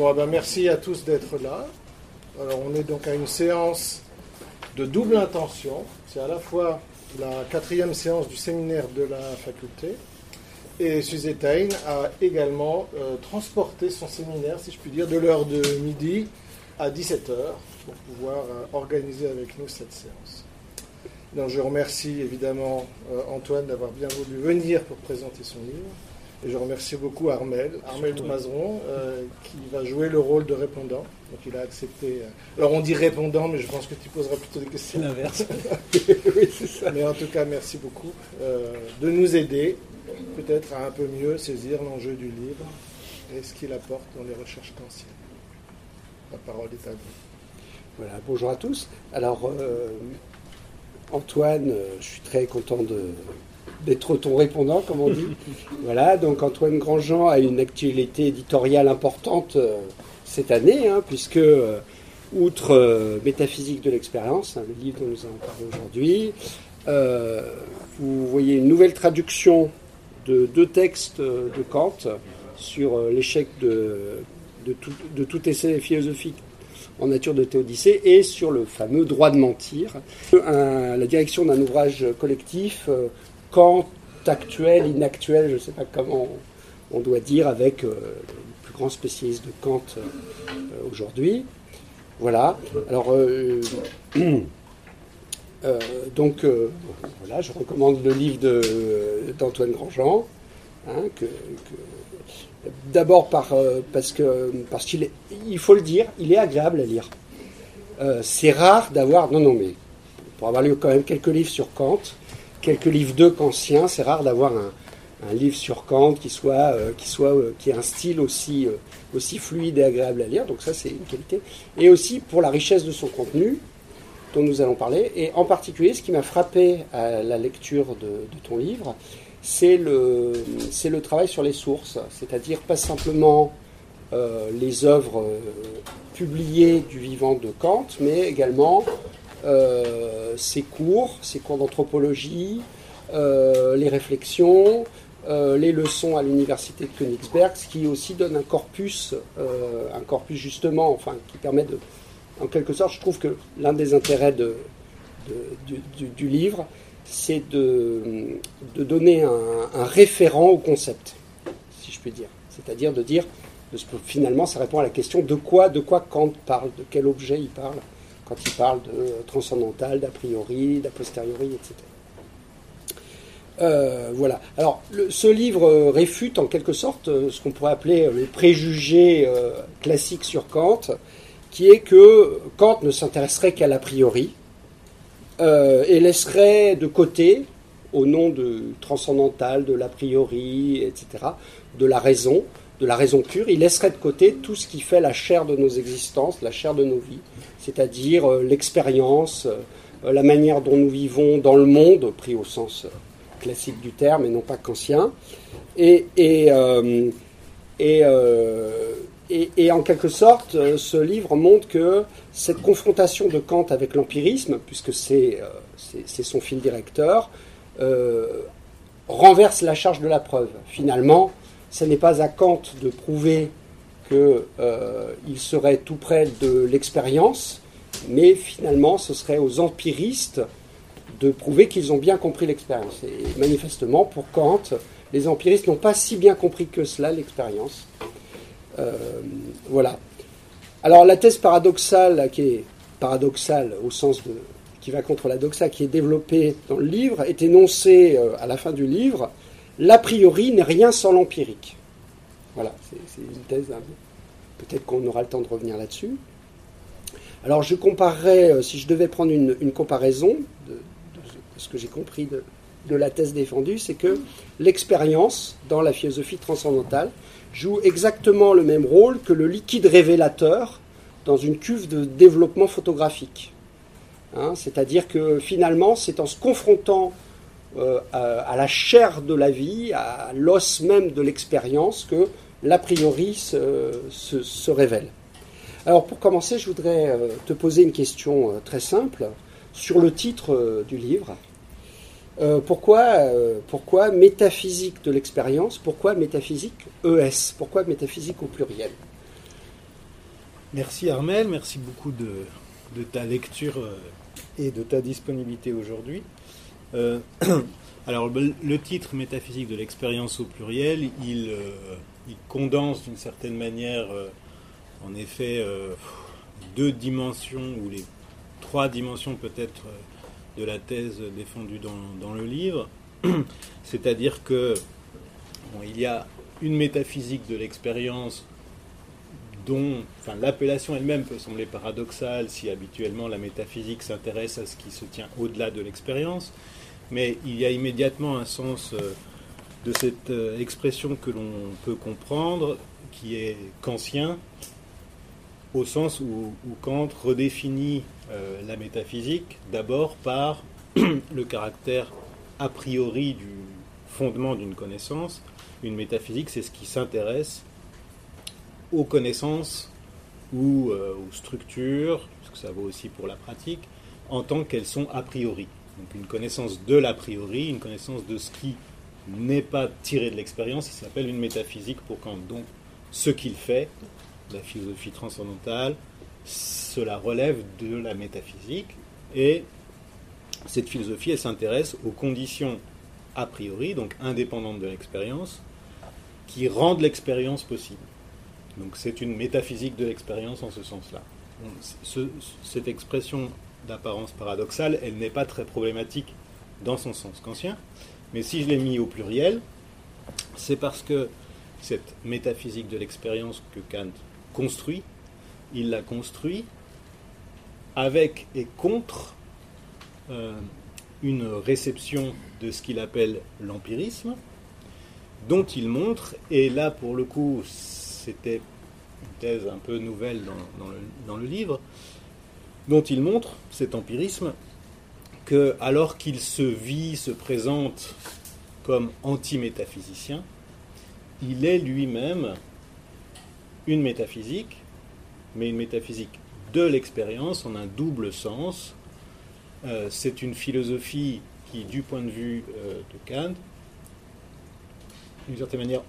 Bon, ben, merci à tous d'être là. Alors, on est donc à une séance de double intention. C'est à la fois la quatrième séance du séminaire de la faculté. Et Suzette a également euh, transporté son séminaire, si je puis dire, de l'heure de midi à 17h pour pouvoir euh, organiser avec nous cette séance. Donc je remercie évidemment euh, Antoine d'avoir bien voulu venir pour présenter son livre. Et je remercie beaucoup Armel, Armel de Mazeron, euh, qui va jouer le rôle de répondant. Donc il a accepté. alors on dit répondant, mais je pense que tu poseras plutôt des questions. L'inverse. oui, c'est ça. Mais en tout cas, merci beaucoup de nous aider, peut-être à un peu mieux saisir l'enjeu du livre et ce qu'il apporte dans les recherches kantiennes. La parole est à vous. Voilà, bonjour à tous. Alors, euh, Antoine, euh, je suis très content d'être ton répondant, comme on dit. voilà, donc Antoine Grandjean a une actualité éditoriale importante euh, cette année, hein, puisque, outre Métaphysique de l'expérience, hein, le livre dont nous allons parler aujourd'hui, vous voyez une nouvelle traduction de deux textes de Kant sur l'échec de, de, tout, de tout essai philosophique en nature de Théodicée et sur le fameux droit de mentir. la direction d'un ouvrage collectif, euh, Kant actuel, inactuel, je ne sais pas comment on doit dire, avec euh, le plus grand spécialiste de Kant euh, aujourd'hui. Voilà. Alors, donc, voilà, je recommande le livre d'Antoine Grandjean, hein, D'abord par, euh, parce qu'il il faut le dire, il est agréable à lire. Euh, c'est rare d'avoir non non mais pour avoir lu quand même quelques livres sur Kant, quelques livres de kantiens, c'est rare d'avoir un, livre sur Kant qui soit euh, qui soit qui ait un style aussi aussi fluide et agréable à lire. Donc ça c'est une qualité. Et aussi pour la richesse de son contenu dont nous allons parler. Et en particulier, ce qui m'a frappé à la lecture de, de ton livre, c'est le, le travail sur les sources, c'est-à-dire pas simplement euh, les œuvres euh, publiées du vivant de Kant, mais également euh, ses cours, ses cours d'anthropologie, les réflexions, les leçons à l'université de Königsberg, ce qui aussi donne un corpus, un corpus justement, enfin, qui permet de, en quelque sorte, je trouve que l'un des intérêts du, livre, c'est de, de, donner un, référent au concept, si je puis dire. C'est-à-dire de dire, finalement, ça répond à la question de quoi, de quoi Kant parle, de quel objet il parle, quand il parle de transcendantal, d'a priori, d'a posteriori, etc. Euh, voilà. Alors, ce livre réfute en quelque sorte euh, ce qu'on pourrait appeler le préjugé euh, classique sur Kant, qui est que Kant ne s'intéresserait qu'à l'a priori, euh, et laisserait de côté, au nom de transcendantal, de l'a priori, etc., de la raison, de la raison pure, il laisserait de côté tout ce qui fait la chair de nos existences, la chair de nos vies, c'est-à-dire euh, l'expérience, euh, la manière dont nous vivons dans le monde, pris au sens classique du terme et non pas qu'ancien, et, et, et et, en quelque sorte, euh, ce livre montre que cette confrontation de Kant avec l'empirisme, puisque c'est euh, son fil directeur, euh, renverse la charge de la preuve. Finalement, ce n'est pas à Kant de prouver qu'il serait tout près de l'expérience, mais finalement, ce serait aux empiristes de prouver qu'ils ont bien compris l'expérience. Et manifestement, pour Kant, les empiristes n'ont pas si bien compris que cela l'expérience. Euh, voilà. Alors la thèse paradoxale, qui est paradoxale au sens de qui va contre la doxa, qui est développée dans le livre, est énoncée euh, à la fin du livre. L'a priori n'est rien sans l'empirique. Voilà, c'est une thèse. Hein. Peut-être qu'on aura le temps de revenir là-dessus. Alors je comparerais, euh, si je devais prendre une, comparaison de, ce que j'ai compris de, la thèse défendue, c'est que l'expérience dans la philosophie transcendantale joue exactement le même rôle que le liquide révélateur dans une cuve de développement photographique. Hein, c'est-à-dire que finalement, c'est en se confrontant euh, à, la chair de la vie, à l'os même de l'expérience, que l'a priori se, révèle. Alors pour commencer, je voudrais euh, te poser une question euh, très simple sur le titre du livre. Pourquoi, pourquoi métaphysique de l'expérience Pourquoi métaphysique ES Pourquoi métaphysique au pluriel? Merci Armel, merci beaucoup de, ta lecture et de ta disponibilité aujourd'hui. Euh, alors le titre Métaphysique de l'expérience au pluriel, il, il condense d'une certaine manière en effet deux dimensions ou les trois dimensions peut-être de la thèse défendue dans, le livre. C'est-à-dire que il y a une métaphysique de l'expérience dont l'appellation elle-même peut sembler paradoxale si habituellement la métaphysique s'intéresse à ce qui se tient au-delà de l'expérience, mais il y a immédiatement un sens euh, de cette euh, expression que l'on peut comprendre, qui est kantien, au sens où, Kant redéfinit euh, la métaphysique d'abord par le caractère a priori du fondement d'une connaissance. Une métaphysique, c'est ce qui s'intéresse aux connaissances ou euh, aux structures, parce que ça vaut aussi pour la pratique, en tant qu'elles sont a priori. Donc une connaissance de l'a priori, une connaissance de ce qui n'est pas tiré de l'expérience, ça s'appelle une métaphysique pour Kant. Donc ce qu'il fait, la philosophie transcendantale, cela relève de la métaphysique et cette philosophie, elle s'intéresse aux conditions a priori, donc indépendantes de l'expérience, qui rendent l'expérience possible. Donc c'est une métaphysique de l'expérience en ce sens-là. cette expression d'apparence paradoxale, elle n'est pas très problématique dans son sens kantien, mais si je l'ai mis au pluriel, c'est parce que cette métaphysique de l'expérience que Kant construit, il la construit avec et contre euh, une réception de ce qu'il appelle l'empirisme, dont il montre, et là pour le coup c'était une thèse un peu nouvelle dans, le, livre, dont il montre, cet empirisme, que alors qu'il se vit, se présente comme anti-métaphysicien, il est lui-même une métaphysique, mais une métaphysique de l'expérience en un double sens. Euh, c'est une philosophie qui, du point de vue euh, de Kant, d'une certaine manière,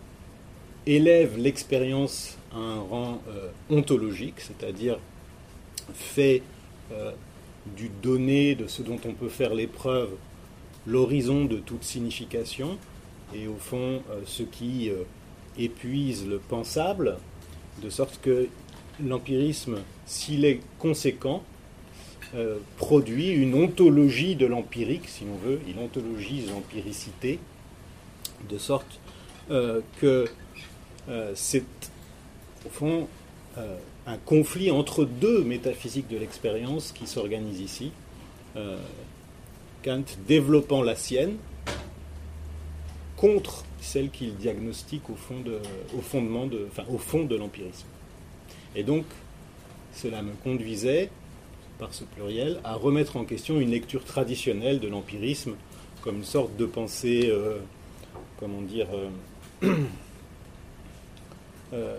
élève l'expérience à un rang euh, ontologique, c'est-à-dire fait euh, du donné, de ce dont on peut faire l'épreuve, l'horizon de toute signification, et au fond euh, ce qui épuise le pensable, de sorte que l'empirisme, s'il est conséquent, produit une ontologie de l'empirique, si l'on veut, il ontologise l'empiricité, de sorte que euh, c'est au fond euh, un conflit entre deux métaphysiques de l'expérience qui s'organisent ici. Euh, Kant développant la sienne contre celle qu'il diagnostique au, fond de, au fond de l'empirisme. Et donc, cela me conduisait, par ce pluriel, à remettre en question une lecture traditionnelle de l'empirisme comme une sorte de pensée, comment dire, Euh,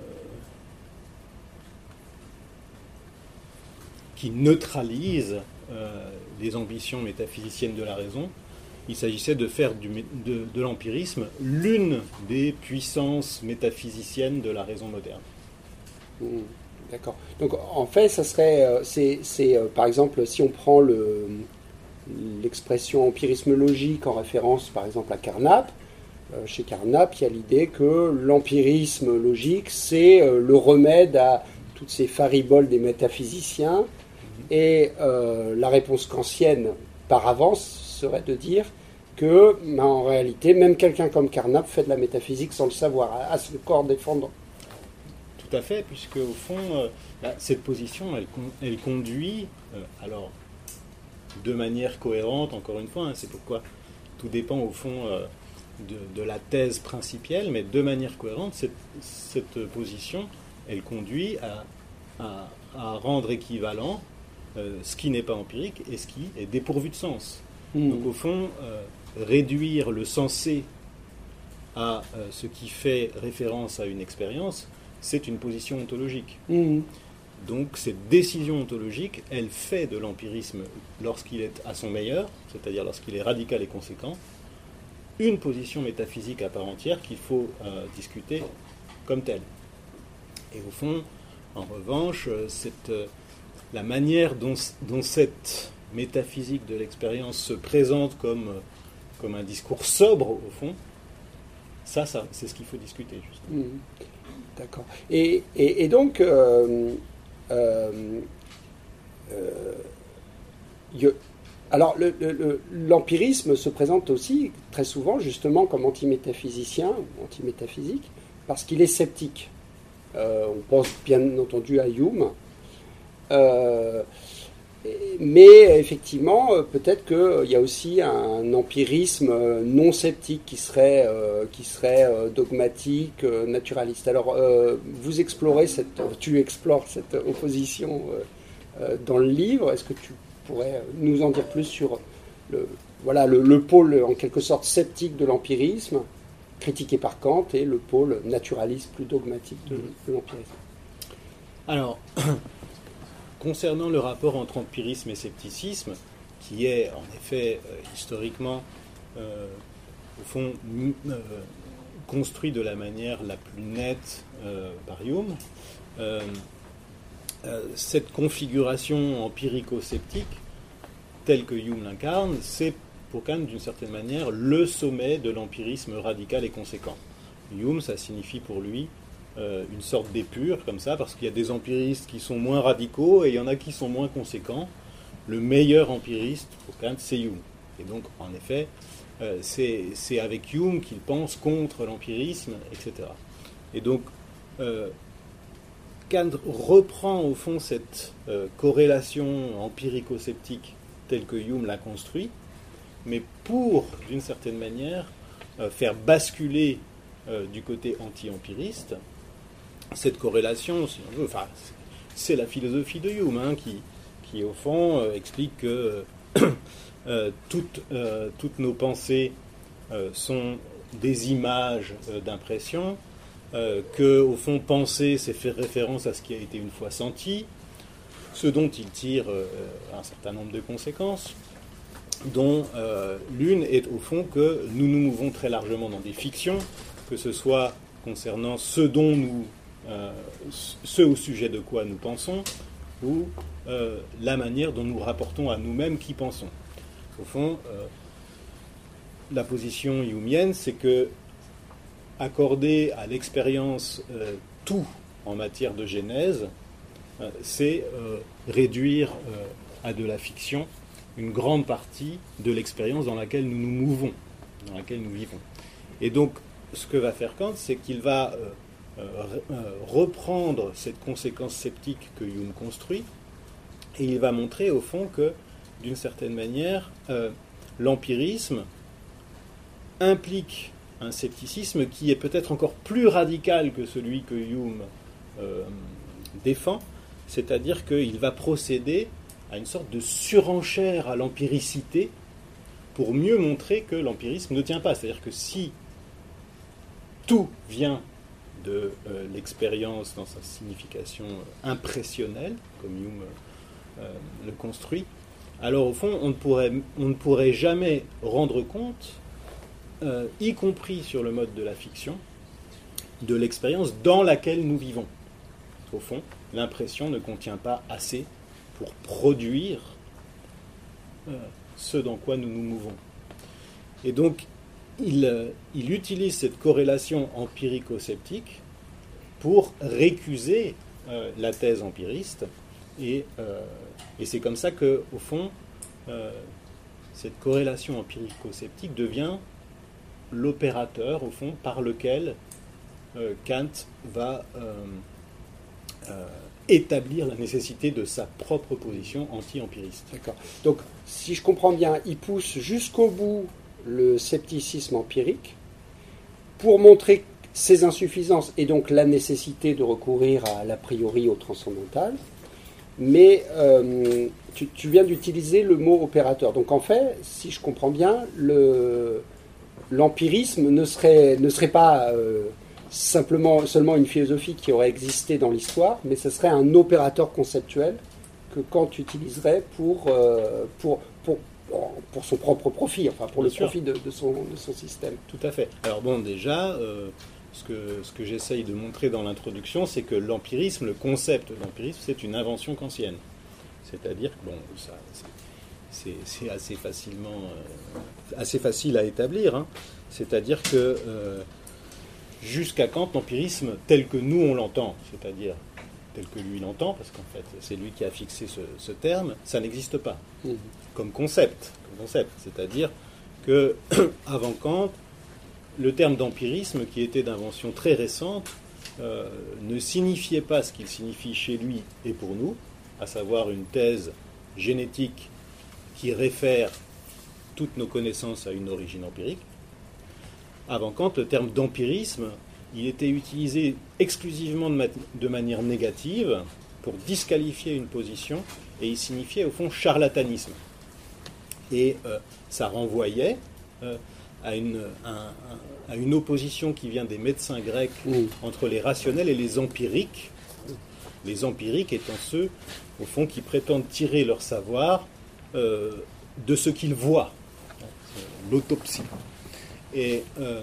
qui neutralise euh, les ambitions métaphysiciennes de la raison. Il s'agissait de faire de, l'empirisme l'une des puissances métaphysiciennes de la raison moderne. Mmh, d'accord. Donc en fait, ça serait, euh, c'est, par exemple, si on prend le, l'expression empirisme logique en référence par exemple à Carnap, chez Carnap, il y a l'idée que l'empirisme logique, c'est euh, le remède à toutes ces fariboles des métaphysiciens. Et euh, la réponse kantienne, par avance, serait de dire que, ben, en réalité, même quelqu'un comme Carnap fait de la métaphysique sans le savoir, à, corps défendant. Tout à fait, puisque au fond, cette position, elle, conduit, alors, de manière cohérente, encore une fois, hein, c'est pourquoi tout dépend au fond de, la thèse principielle, mais de manière cohérente, cette, position, elle conduit à, rendre équivalent euh, ce qui n'est pas empirique et ce qui est dépourvu de sens. Hmm. Donc au fond, euh, réduire le sensé à euh, ce qui fait référence à une expérience, c'est une position ontologique. Hmm. Donc cette décision ontologique, elle fait de l'empirisme, lorsqu'il est à son meilleur, c'est-à-dire lorsqu'il est radical et conséquent, une position métaphysique à part entière qu'il faut euh, discuter comme telle. Et au fond, En revanche, cette, la manière dont, cette métaphysique de l'expérience se présente comme, comme un discours sobre, au fond, ça, ça c'est ce qu'il faut discuter. Justement. Mmh. D'accord. Et, et, donc, euh, euh, euh, alors l'empirisme se présente aussi très souvent justement comme antimétaphysicien ou antimétaphysique parce qu'il est sceptique. on pense bien entendu à Hume. Mais effectivement, euh, peut-être qu'il euh, y a aussi un empirisme euh, non sceptique qui serait, qui serait dogmatique, naturaliste. Alors, vous explorez cette, tu explores cette opposition dans le livre. Est-ce que tu pourrais nous en dire plus sur le, voilà, le, pôle en quelque sorte sceptique de l'empirisme, critiqué par Kant, et le pôle naturaliste plus dogmatique de, de l'empirisme. Alors, concernant le rapport entre empirisme et scepticisme, qui est en effet euh, historiquement, euh, au fond, euh, construit de la manière la plus nette par Hume, cette configuration empirico-sceptique, telle que Hume l'incarne, c'est pour Kant, d'une certaine manière, le sommet de l'empirisme radical et conséquent. Hume, ça signifie pour lui euh, une sorte d'épure comme ça, parce qu'il y a des empiristes qui sont moins radicaux et il y en a qui sont moins conséquents. Le meilleur empiriste, pour Kant, c'est Hume. Et donc, en effet, euh, c'est avec Hume qu'il pense contre l'empirisme, etc. Et donc, euh, Reprend au fond cette corrélation empirico-sceptique telle que Hume l'a construit, mais pour, d'une certaine manière, faire basculer du côté anti-empiriste cette corrélation, si on veut, c'est la philosophie de Hume hein, qui, au fond, euh, explique que euh, toutes, euh, toutes, nos pensées sont des images d'impression, que, au fond, penser, c'est faire référence à ce qui a été une fois senti, ce dont il tire un certain nombre de conséquences, dont l'une est, au fond, que nous nous mouvons très largement dans des fictions, que ce soit concernant ce dont nous euh, ce au sujet de quoi nous pensons ou euh, la manière dont nous rapportons à nous-mêmes qui pensons. Au fond, euh, la position humienne, c'est que accorder à l'expérience tout en matière de genèse, c'est réduire à de la fiction une grande partie de l'expérience dans laquelle nous nous mouvons, dans laquelle nous vivons. Et donc, ce que va faire Kant, c'est qu'il va euh, euh, reprendre cette conséquence sceptique que Hume construit, et il va montrer au fond que, d'une certaine manière, euh, l'empirisme implique un scepticisme qui est peut-être encore plus radical que celui que Hume défend, c'est-à-dire qu'il va procéder à une sorte de surenchère à l'empiricité pour mieux montrer que l'empirisme ne tient pas. C'est-à-dire que si tout vient de euh, l'expérience dans sa signification euh, impressionnelle, comme Hume euh, le construit, alors au fond, on ne pourrait, on ne pourrait jamais rendre compte, y compris sur le mode de la fiction, de l'expérience dans laquelle nous vivons. Au fond, l'impression ne contient pas assez pour produire ce dans quoi nous nous mouvons. Et donc, il, il utilise cette corrélation empirico-sceptique pour récuser euh, la thèse empiriste. Et, euh, c'est comme ça que, au fond, euh, cette corrélation empirico-sceptique devient l'opérateur, au fond, par lequel Kant va établir la nécessité de sa propre position anti-empiriste. D'accord. Donc, si je comprends bien, il pousse jusqu'au bout le scepticisme empirique pour montrer ses insuffisances et donc la nécessité de recourir à l'a priori au transcendantal. Mais euh, tu, viens d'utiliser le mot opérateur. Donc en fait, si je comprends bien, l'empirisme ne serait, ne serait pas euh, simplement seulement une philosophie qui aurait existé dans l'histoire, mais ce serait un opérateur conceptuel que Kant utiliserait pour, euh, pour, pour, pour son propre profit, enfin pour le profit de, son, de, son, système. Tout à fait. Alors bon, déjà, ce que, ce que j'essaye de montrer dans l'introduction, c'est que l'empirisme, le concept d'empirisme, c'est une invention kantienne. C'est-à-dire que, bon, ça, c'est assez facilement, euh, assez facile à établir. Hein. C'est-à-dire que euh, jusqu'à Kant, l'empirisme tel que nous on l'entend, c'est-à-dire tel que lui l'entend, parce qu'en fait c'est lui qui a fixé ce, terme, ça n'existe pas mmh. comme concept, concept. C'est-à-dire que avant Kant, le terme d'empirisme, qui était d'invention très récente, euh, ne signifiait pas ce qu'il signifie chez lui et pour nous, à savoir une thèse génétique qui réfère toutes nos connaissances à une origine empirique. Avant Kant, le terme d'empirisme, il était utilisé exclusivement de, manière négative pour disqualifier une position et il signifiait au fond charlatanisme. Et euh, ça renvoyait euh, à, une, à, une, opposition qui vient des médecins grecs entre les rationnels et les empiriques. Les empiriques étant ceux, au fond, qui prétendent tirer leur savoir euh, de ce qu'ils voient, l'autopsie. Et, euh,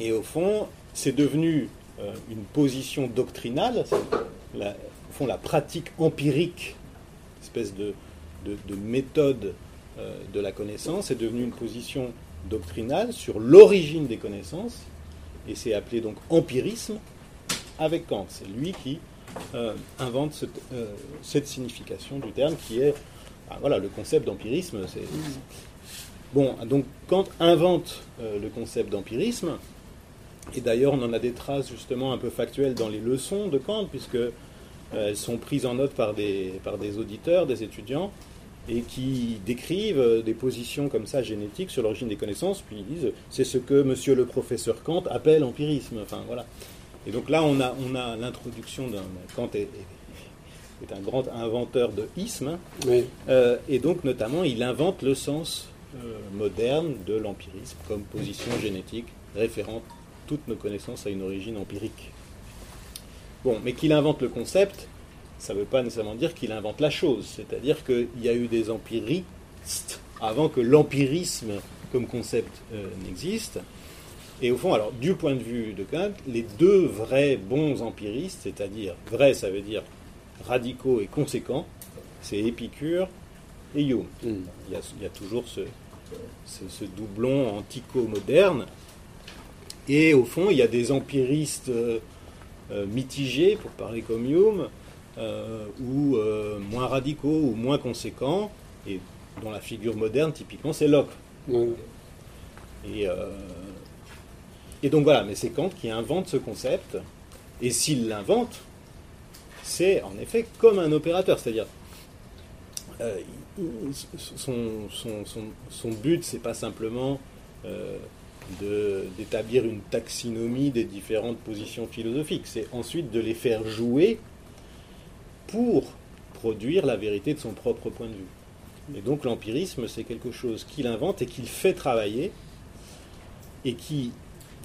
et, au fond, c'est devenu euh, une position doctrinale, la, au fond, la pratique empirique, espèce de, de, méthode de la connaissance, est devenue une position doctrinale sur l'origine des connaissances, et c'est appelé donc empirisme avec Kant. C'est lui qui invente cette signification du terme qui est ah, voilà, le concept d'empirisme, c'est. Bon, donc Kant invente euh, le concept d'empirisme, et d'ailleurs on en a des traces justement un peu factuelles dans les leçons de Kant, puisque euh, elles sont prises en note par des, auditeurs, des étudiants, et qui décrivent euh, des positions comme ça génétiques sur l'origine des connaissances, puis ils disent c'est ce que monsieur le professeur Kant appelle empirisme. Enfin voilà. Et donc là on a, on a l'introduction d'un. Kant est un grand inventeur de isme, euh, et donc notamment il invente le sens euh, moderne de l'empirisme comme position génétique référente toutes nos connaissances à une origine empirique. Bon, mais qu'il invente le concept, ça ne veut pas nécessairement dire qu'il invente la chose, c'est-à-dire qu'il y a eu des empiristes avant que l'empirisme comme concept euh, n'existe. Et au fond, alors, du point de vue de Kant, les deux vrais bons empiristes, c'est-à-dire, vrai, ça veut dire radicaux et conséquents, c'est Épicure et Hume. Il, y a, toujours ce, ce, doublon antico-moderne. Et au fond, il y a des empiristes euh, euh, mitigés, pour parler comme Hume, euh, ou moins radicaux ou moins conséquents, et dont la figure moderne, typiquement, c'est Locke. Et, et donc voilà, mais c'est Kant qui invente ce concept, et s'il l'invente, c'est en effet comme un opérateur, c'est-à-dire euh, son, son, son, son, but, c'est pas simplement euh, d'établir une taxinomie des différentes positions philosophiques, c'est ensuite de les faire jouer pour produire la vérité de son propre point de vue. Et donc l'empirisme, c'est quelque chose qu'il invente et qu'il fait travailler et qui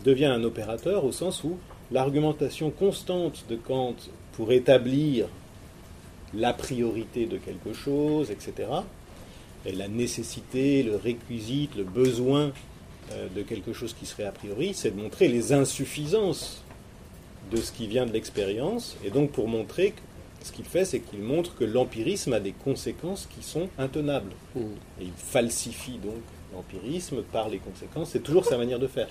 devient un opérateur au sens où l'argumentation constante de Kant pour établir la priorité de quelque chose, etc. Et la nécessité, le réquisite, le besoin euh, de quelque chose qui serait a priori, c'est de montrer les insuffisances de ce qui vient de l'expérience. Et donc pour montrer que ce qu'il fait, c'est qu'il montre que l'empirisme a des conséquences qui sont intenables. Mmh. Et il falsifie donc l'empirisme par les conséquences. C'est toujours sa manière de faire.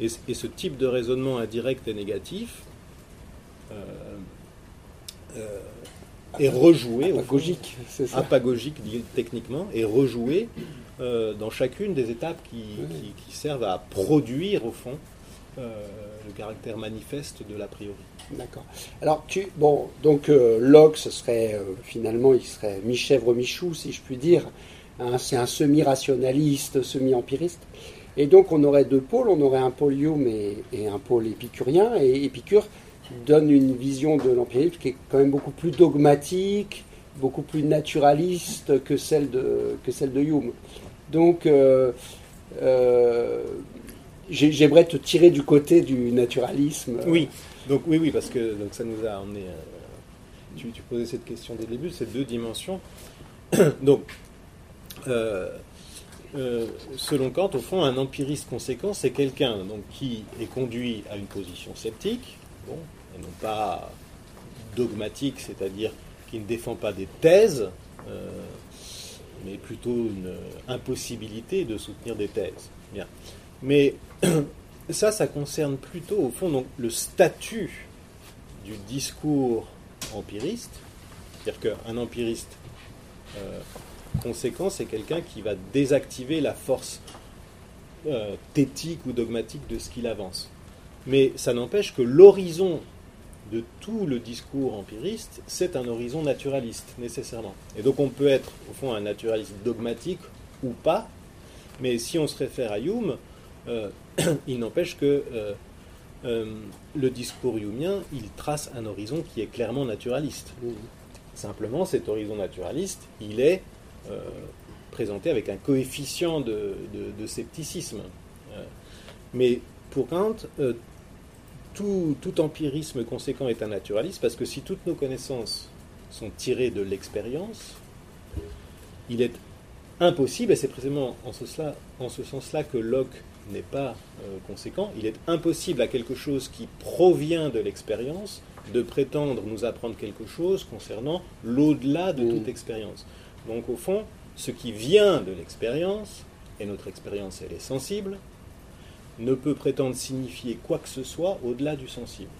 Et, ce type de raisonnement indirect et négatif, euh, euh, est rejoué, apagogique, apagogique techniquement, est rejoué euh, dans chacune des étapes qui, servent à produire au fond euh, le caractère manifeste de l'a priori. D'accord. Alors tu bon donc Locke ce serait finalement il serait mi-chèvre mi-chou si je puis dire. Hein, c'est un semi-rationaliste, semi-empiriste. Et donc on aurait deux pôles, on aurait un pôle Hume et, et un pôle épicurien. Et Épicure donne une vision de l'empirisme qui est quand même beaucoup plus dogmatique, beaucoup plus naturaliste que celle de, que celle de Hume. Donc, euh, euh, j'aimerais te tirer du côté du naturalisme. Oui, donc oui, oui, parce que donc ça nous a emmené. Euh, tu, tu, posais cette question dès le début, ces deux dimensions. donc, euh, selon Kant, au fond, un empiriste conséquent, c'est quelqu'un qui est conduit à une position sceptique, et non pas dogmatique, c'est-à-dire qui ne défend pas des thèses, euh, mais plutôt une impossibilité de soutenir des thèses. Bien. Mais ça, ça concerne plutôt, au fond, le statut du discours empiriste, c'est-à-dire qu'un empiriste euh, conséquent, c'est quelqu'un qui va désactiver la force euh, thétique ou dogmatique de ce qu'il avance. Mais ça n'empêche que l'horizon de tout le discours empiriste, c'est un horizon naturaliste, nécessairement. Et donc on peut être, au fond, un naturaliste dogmatique ou pas, mais si on se réfère à Hume, euh, il n'empêche que euh, euh, le discours humien, il trace un horizon qui est clairement naturaliste. Simplement, cet horizon naturaliste, il est présenté avec un coefficient de, de scepticisme. mais pour Kant, tout, empirisme conséquent est un naturaliste, parce que si toutes nos connaissances sont tirées de l'expérience, il est impossible, et c'est précisément en ce, sens-là que Locke n'est pas euh, conséquent, il est impossible à quelque chose qui provient de l'expérience de prétendre nous apprendre quelque chose concernant l'au-delà de toute mm. expérience. Donc au fond, ce qui vient de l'expérience, et notre expérience elle est sensible, ne peut prétendre signifier quoi que ce soit au-delà du sensible.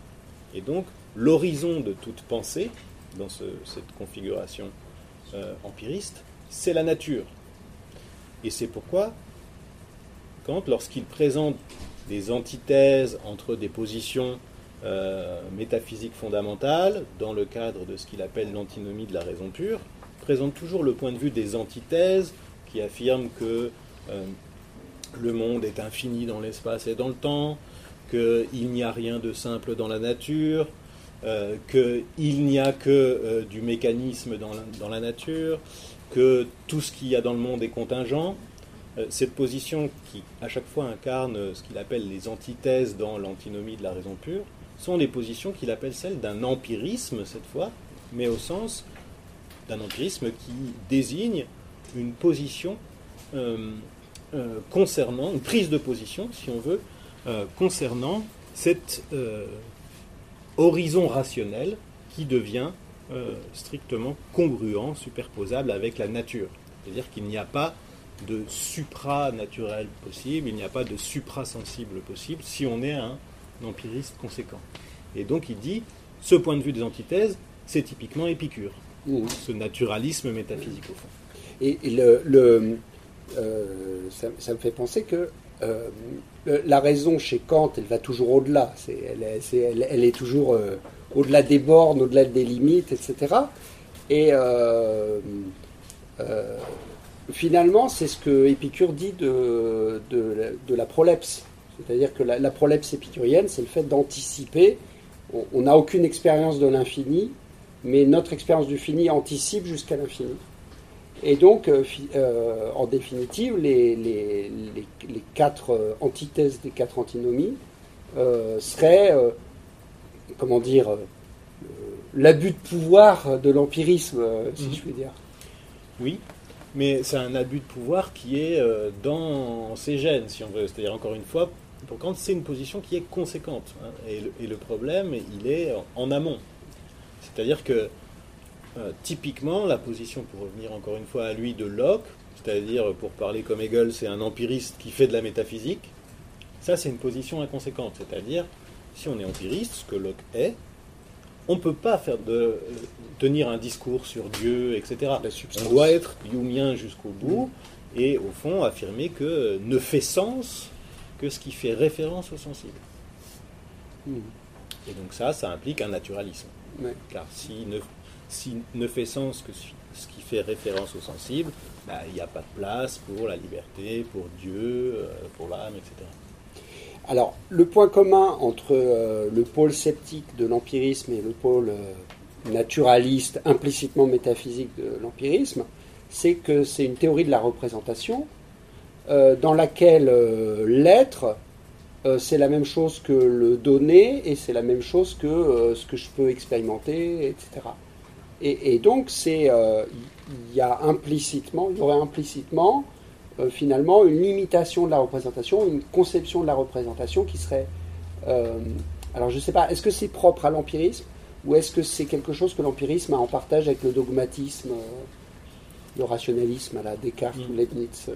Et donc, l'horizon de toute pensée, dans cette configuration euh, empiriste, c'est la nature. Et c'est pourquoi, Kant, lorsqu'il présente des antithèses entre des positions euh, métaphysiques fondamentales, dans le cadre de ce qu'il appelle l'antinomie de la raison pure, présente toujours le point de vue des antithèses qui affirment que euh, le monde est infini dans l'espace et dans le temps, qu'il n'y a rien de simple dans la nature, euh, qu'il n'y a que euh, du mécanisme dans la, nature, que tout ce qu'il y a dans le monde est contingent. Euh, cette position qui, à chaque fois, incarne ce qu'il appelle les antithèses dans l'antinomie de la raison pure, sont les positions qu'il appelle celles d'un empirisme, cette fois, mais au sens d'un empirisme qui désigne une position euh, concernant, une prise de position, si on veut, euh, concernant cet euh, horizon rationnel qui devient strictement congruent, superposable avec la nature. C'est-à-dire qu'il n'y a pas de supranaturel possible, il n'y a pas de suprasensible possible si on est un empiriste conséquent. Et donc il dit, ce point de vue des antithèses, c'est typiquement Épicure, mmh. ce naturalisme métaphysique au fond. Et le, ça, me fait penser que euh, la raison chez Kant, elle va toujours au-delà. elle, est toujours euh, au-delà des bornes, au-delà des limites, etc. Et finalement, c'est ce que Épicure dit de, la prolepse. C'est-à-dire que la, prolepse épicurienne, c'est le fait d'anticiper. On n'a aucune expérience de l'infini, mais notre expérience du fini anticipe jusqu'à l'infini. Et donc, euh, euh, en définitive, les, les, les, quatre euh, antithèses des quatre antinomies seraient, comment dire, l'abus de pouvoir de l'empirisme, si mhm. je puis dire. Oui, mais c'est un abus de pouvoir qui est dans ses gènes, si on veut. C'est-à-dire, encore une fois, pour Kant, c'est une position qui est conséquente. Hein. et, le, et, le, problème, il est en amont. C'est-à-dire que euh, typiquement, la position, pour revenir encore une fois à lui, de Locke, c'est-à-dire, pour parler comme Hegel, c'est un empiriste qui fait de la métaphysique, ça c'est une position inconséquente. C'est-à-dire, si on est empiriste, ce que Locke est, on ne peut pas faire de, tenir un discours sur Dieu, etc. On doit être humien jusqu'au bout et au fond affirmer que ne fait sens que ce qui fait référence au sensible. Mm. Et donc ça, ça implique un naturalisme. Car si ne s'il ne fait sens que ce qui fait référence au sensible, bah, il n'y a pas de place pour la liberté, pour Dieu, euh, pour l'âme, etc. Alors, le point commun entre euh, le pôle sceptique de l'empirisme et le pôle euh, naturaliste, implicitement métaphysique de l'empirisme, c'est que c'est une théorie de la représentation dans laquelle l'être, c'est la même chose que le donné et c'est la même chose que ce que je peux expérimenter, etc. Et, donc, c'est, euh, il y a implicitement, il y aurait implicitement euh, finalement une limitation de la représentation, une conception de la représentation qui serait... Euh, alors je ne sais pas, est-ce que c'est propre à l'empirisme ou est-ce que c'est quelque chose que l'empirisme a en partage avec le dogmatisme, le rationalisme à la Descartes ou mm. Leibniz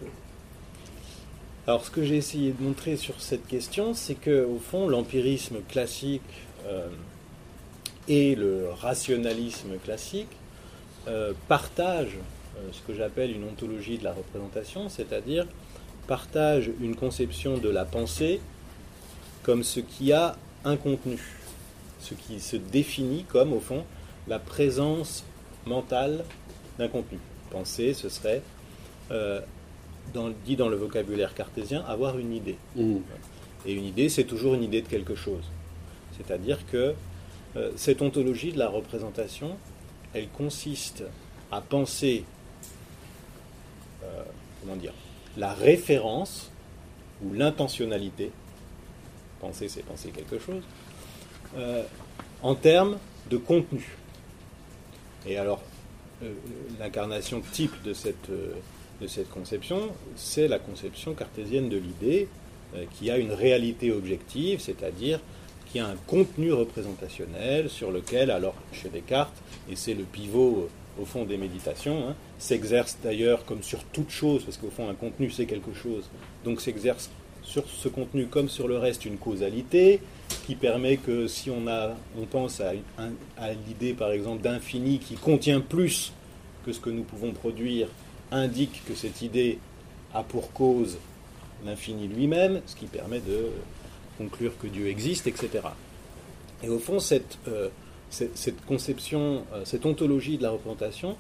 alors, ce que j'ai essayé de montrer sur cette question, c'est que, au fond, l'empirisme classique et le rationalisme classique partagent euh, ce que j'appelle une ontologie de la représentation, c'est-à-dire partage une conception de la pensée comme ce qui a un contenu, ce qui se définit comme, au fond, la présence mentale d'un contenu. Penser, ce serait, euh, dit dans le vocabulaire cartésien, avoir une idée. Mmh. Et une idée, c'est toujours une idée de quelque chose. C'est-à-dire que euh, cette ontologie de la représentation, elle consiste à penser euh, comment dire, la référence ou l'intentionnalité, penser c'est penser quelque chose, euh, en termes de contenu. Et alors, euh, l'incarnation type de cette, de cette conception, c'est la conception cartésienne de l'idée, qui a une réalité objective, c'est-à-dire qui a un contenu représentationnel sur lequel, alors chez Descartes, et c'est le pivot au fond des méditations, hein, s'exerce d'ailleurs comme sur toute chose, parce qu'au fond un contenu c'est quelque chose, donc s'exerce sur ce contenu comme sur le reste une causalité qui permet que si on, a, on pense à l'idée par exemple d'infini qui contient plus que ce que nous pouvons produire, indique que cette idée a pour cause l'infini lui-même, ce qui permet de conclure que Dieu existe, etc. Et au fond, cette, euh, cette, conception, euh, cette ontologie de la représentation,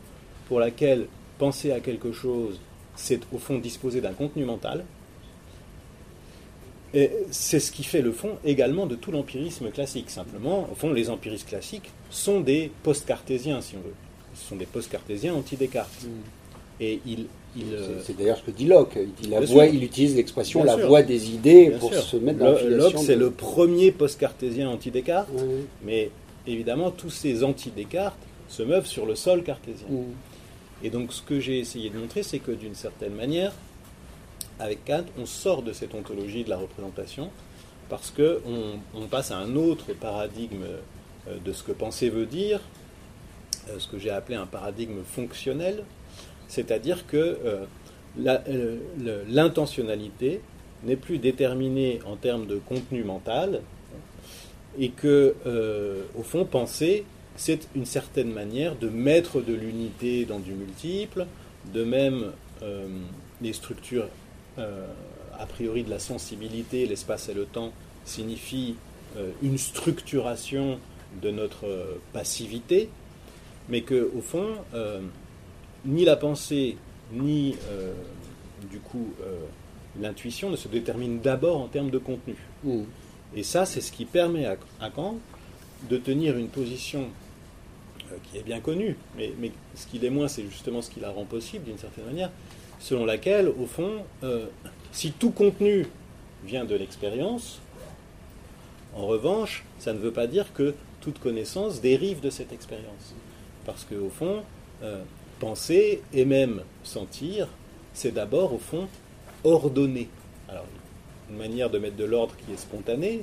pour laquelle penser à quelque chose, c'est au fond disposer d'un contenu mental. Et c'est ce qui fait le fond également de tout l'empirisme classique. Simplement, au fond, les empiristes classiques sont des post-cartésiens, si on veut. Ce sont des post-cartésiens anti-Descartes. Mm. Et il, euh, c'est d'ailleurs ce que dit Locke. Il, dit la voix, il utilise l'expression la voix des idées pour se mettre dans la Locke, c'est le premier post-cartésien anti-Descartes, mais évidemment, tous ces anti-Descartes se meuvent sur le sol cartésien. Et donc, ce que j'ai essayé de montrer, c'est que d'une certaine manière, avec Kant, on sort de cette ontologie de la représentation parce qu'on on passe à un autre paradigme euh, de ce que penser veut dire, euh, ce que j'ai appelé un paradigme fonctionnel, c'est-à-dire que euh, l'intentionnalité n'est plus déterminée en termes de contenu mental, et que, euh, au fond, penser, c'est une certaine manière de mettre de l'unité dans du multiple, de même euh, les structures euh, a priori de la sensibilité, l'espace et le temps, signifient une structuration de notre passivité, mais que, au fond, ni la pensée, ni du coup l'intuition ne se déterminent d'abord en termes de contenu. Mmh. Et ça, c'est ce qui permet à, Kant de tenir une position euh, qui est bien connue, mais, ce qui l'est moins, c'est justement ce qui la rend possible d'une certaine manière, selon laquelle, au fond, euh, si tout contenu vient de l'expérience, en revanche, ça ne veut pas dire que toute connaissance dérive de cette expérience. Parce qu'au fond, euh, penser et même sentir, c'est d'abord, au fond, ordonner. Alors, une manière de mettre de l'ordre qui est spontanée,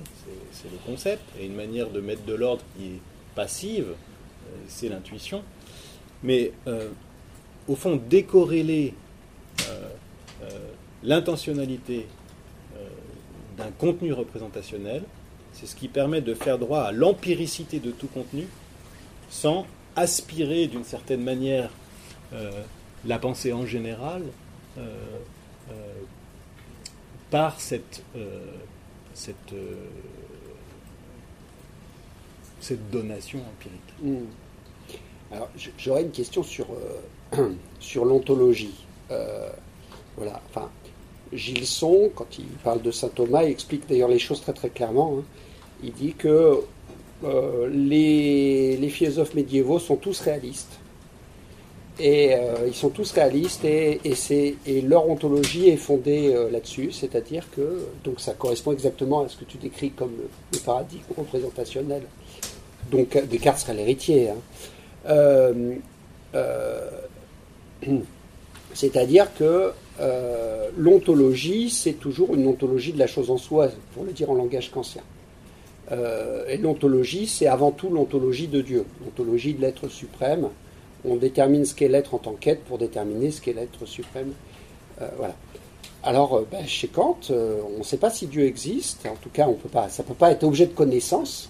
c'est le concept, et une manière de mettre de l'ordre qui est passive, euh, c'est l'intuition. Mais euh, au fond, décorréler euh, l'intentionnalité d'un contenu représentationnel, c'est ce qui permet de faire droit à l'empiricité de tout contenu sans aspirer d'une certaine manière la pensée en général par cette, euh, euh, cette donation empirique. Hmm. J'aurais une question sur, euh, l'ontologie. voilà, Gilson, quand il parle de saint Thomas, il explique d'ailleurs les choses très très clairement. Hein. Il dit que les philosophes médiévaux sont tous réalistes et euh, ils sont tous réalistes et, et, leur ontologie est fondée euh, là-dessus, c'est-à-dire que donc ça correspond exactement à ce que tu décris comme le, paradigme représentationnel. Donc Descartes serait l'héritier. Hein. Euh, c'est-à-dire que euh, l'ontologie, c'est toujours une ontologie de la chose en soi, pour le dire en langage kantien. Euh, et l'ontologie, c'est avant tout l'ontologie de Dieu, l'ontologie de l'être suprême. On détermine ce qu'est l'être en tant qu'être pour déterminer ce qu'est l'être suprême. Euh, voilà. Alors, ben, chez Kant, on ne sait pas si Dieu existe. En tout cas, on peut pas, ça ne peut pas être objet de connaissance.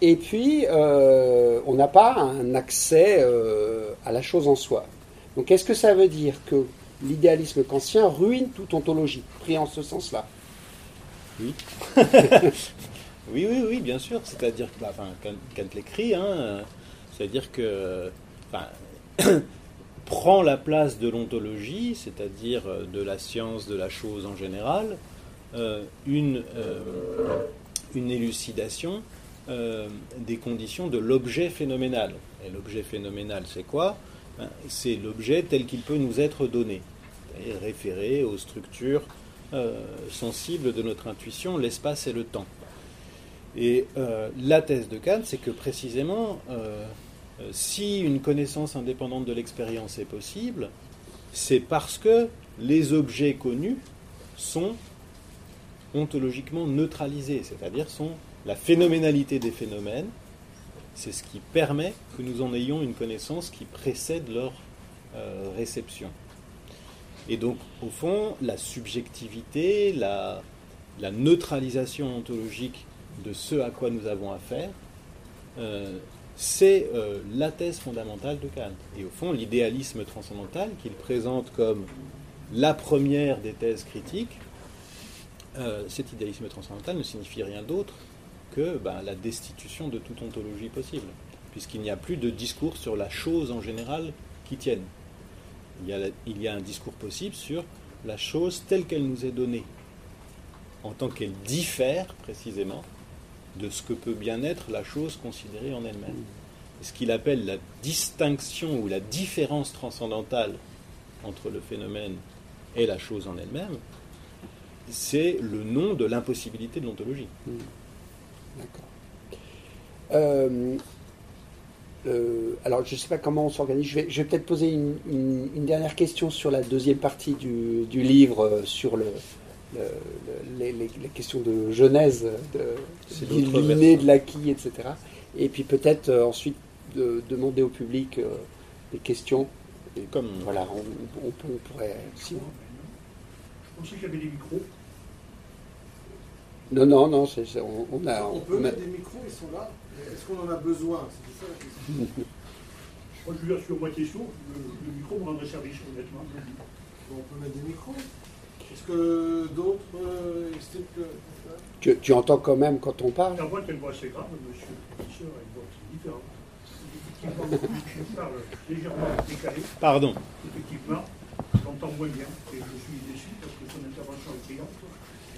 Et puis, on n'a pas un accès à la chose en soi. Donc, est-ce que ça veut dire que l'idéalisme kantien ruine toute ontologie, pris en ce sens-là. Oui. oui, oui, oui, bien sûr. C'est-à-dire que, bah, enfin, Kant l'écrit, hein, c'est-à-dire que prend la place de l'ontologie, c'est-à-dire euh, de la science de la chose en général, euh, une, euh, une élucidation des conditions de l'objet phénoménal. Et l'objet phénoménal, c'est quoi? Ben, c'est l'objet tel qu'il peut nous être donné, et référé aux structures sensibles de notre intuition, l'espace et le temps. Et la thèse de Kant, c'est que précisément, si une connaissance indépendante de l'expérience est possible, c'est parce que les objets connus sont ontologiquement neutralisés, c'est-à-dire sont la phénoménalité des phénomènes c'est ce qui permet que nous en ayons une connaissance qui précède leur euh, réception. Et donc, au fond, la subjectivité, la, neutralisation ontologique de ce à quoi nous avons affaire, euh, c'est euh, la thèse fondamentale de Kant. Et au fond, l'idéalisme transcendantal qu'il présente comme la première des thèses critiques, cet idéalisme transcendantal ne signifie rien d'autre que ben, la destitution de toute ontologie possible, puisqu'il n'y a plus de discours sur la chose en général qui tienne. Il y a un discours possible sur la chose telle qu'elle nous est donnée, en tant qu'elle diffère précisément de ce que peut bien être la chose considérée en elle-même. Ce qu'il appelle la distinction ou la différence transcendantale entre le phénomène et la chose en elle-même, c'est le nom de l'impossibilité de l'ontologie. Mm. D'accord. Euh, euh, alors, je ne sais pas comment on s'organise. Je vais, peut-être poser une, dernière question sur la deuxième partie du, livre, euh, sur le, les, questions de genèse, de, l'inné, de l'acquis, etc. Et puis peut-être ensuite de, demander au public des questions. Et comme voilà, on, pourrait. Je pensais qu'il y avait des micros. Non, non, non, c'est, on, on, a. On peut mettre des micros, ils sont là. Est-ce qu'on en a besoin? C'est ça la question. Moi, je suis sur moitié sourd. Le, micro me rendrait service, honnêtement. on peut mettre des micros. Est-ce que d'autres euh, estiment que. Tu, tu, entends quand même quand on parle La voix est une voix assez grave, monsieur le professeur a une voix différente. Effectivement, je parle légèrement décalé. Pardon. Effectivement, j'entends moins bien et je suis déçu parce que son intervention est payante.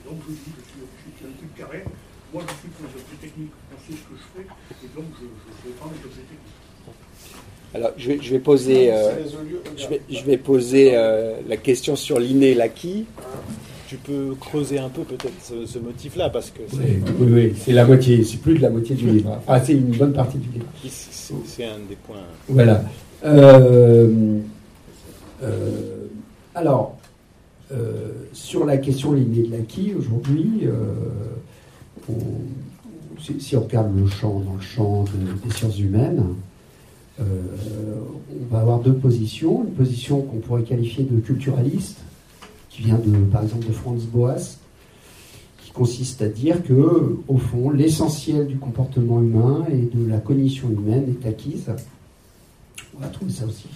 Donc je dis, je suis, je suis un type carré. Moi, je suis pour les objets techniques, je sais ce que je fais, et donc je, je défends les objets techniques. Alors, je vais, je vais poser, euh, je vais, je vais poser euh, la question sur l'inné et l'acquis. Tu peux creuser un peu peut-être ce, ce motif-là, parce que c'est... Oui, oui, c'est la moitié, c'est plus de la moitié du livre. Enfin, c'est une bonne partie du livre. C'est un des points. Voilà. Euh, euh alors, euh, sur la question lignée de l'acquis, aujourd'hui, euh, si, on regarde le champ dans le champ des sciences humaines, euh, on va avoir deux positions. Une position qu'on pourrait qualifier de culturaliste, qui vient de, par exemple de Franz Boas, qui consiste à dire que, au fond, l'essentiel du comportement humain et de la cognition humaine est acquise. On va trouver ça aussi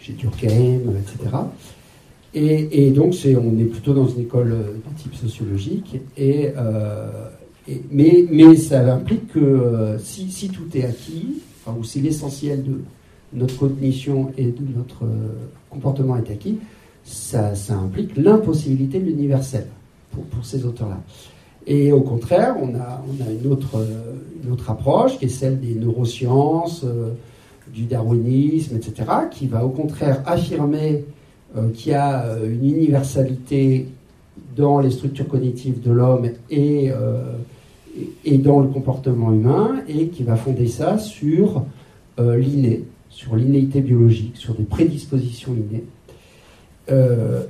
chez Durkheim, etc. Et, donc, on est plutôt dans une école de type sociologique, euh, mais, ça implique que euh, si, tout est acquis, enfin, ou si l'essentiel de notre cognition et de notre euh, comportement est acquis, ça, implique l'impossibilité de l'universel pour, ces auteurs-là. Et au contraire, on a, a une, autre, approche qui est celle des neurosciences, du darwinisme, etc., qui va au contraire affirmer euh, qui a euh, une universalité dans les structures cognitives de l'homme et, euh, et dans le comportement humain, et qui va fonder ça sur l'inné, sur l'innéité biologique, sur des prédispositions innées.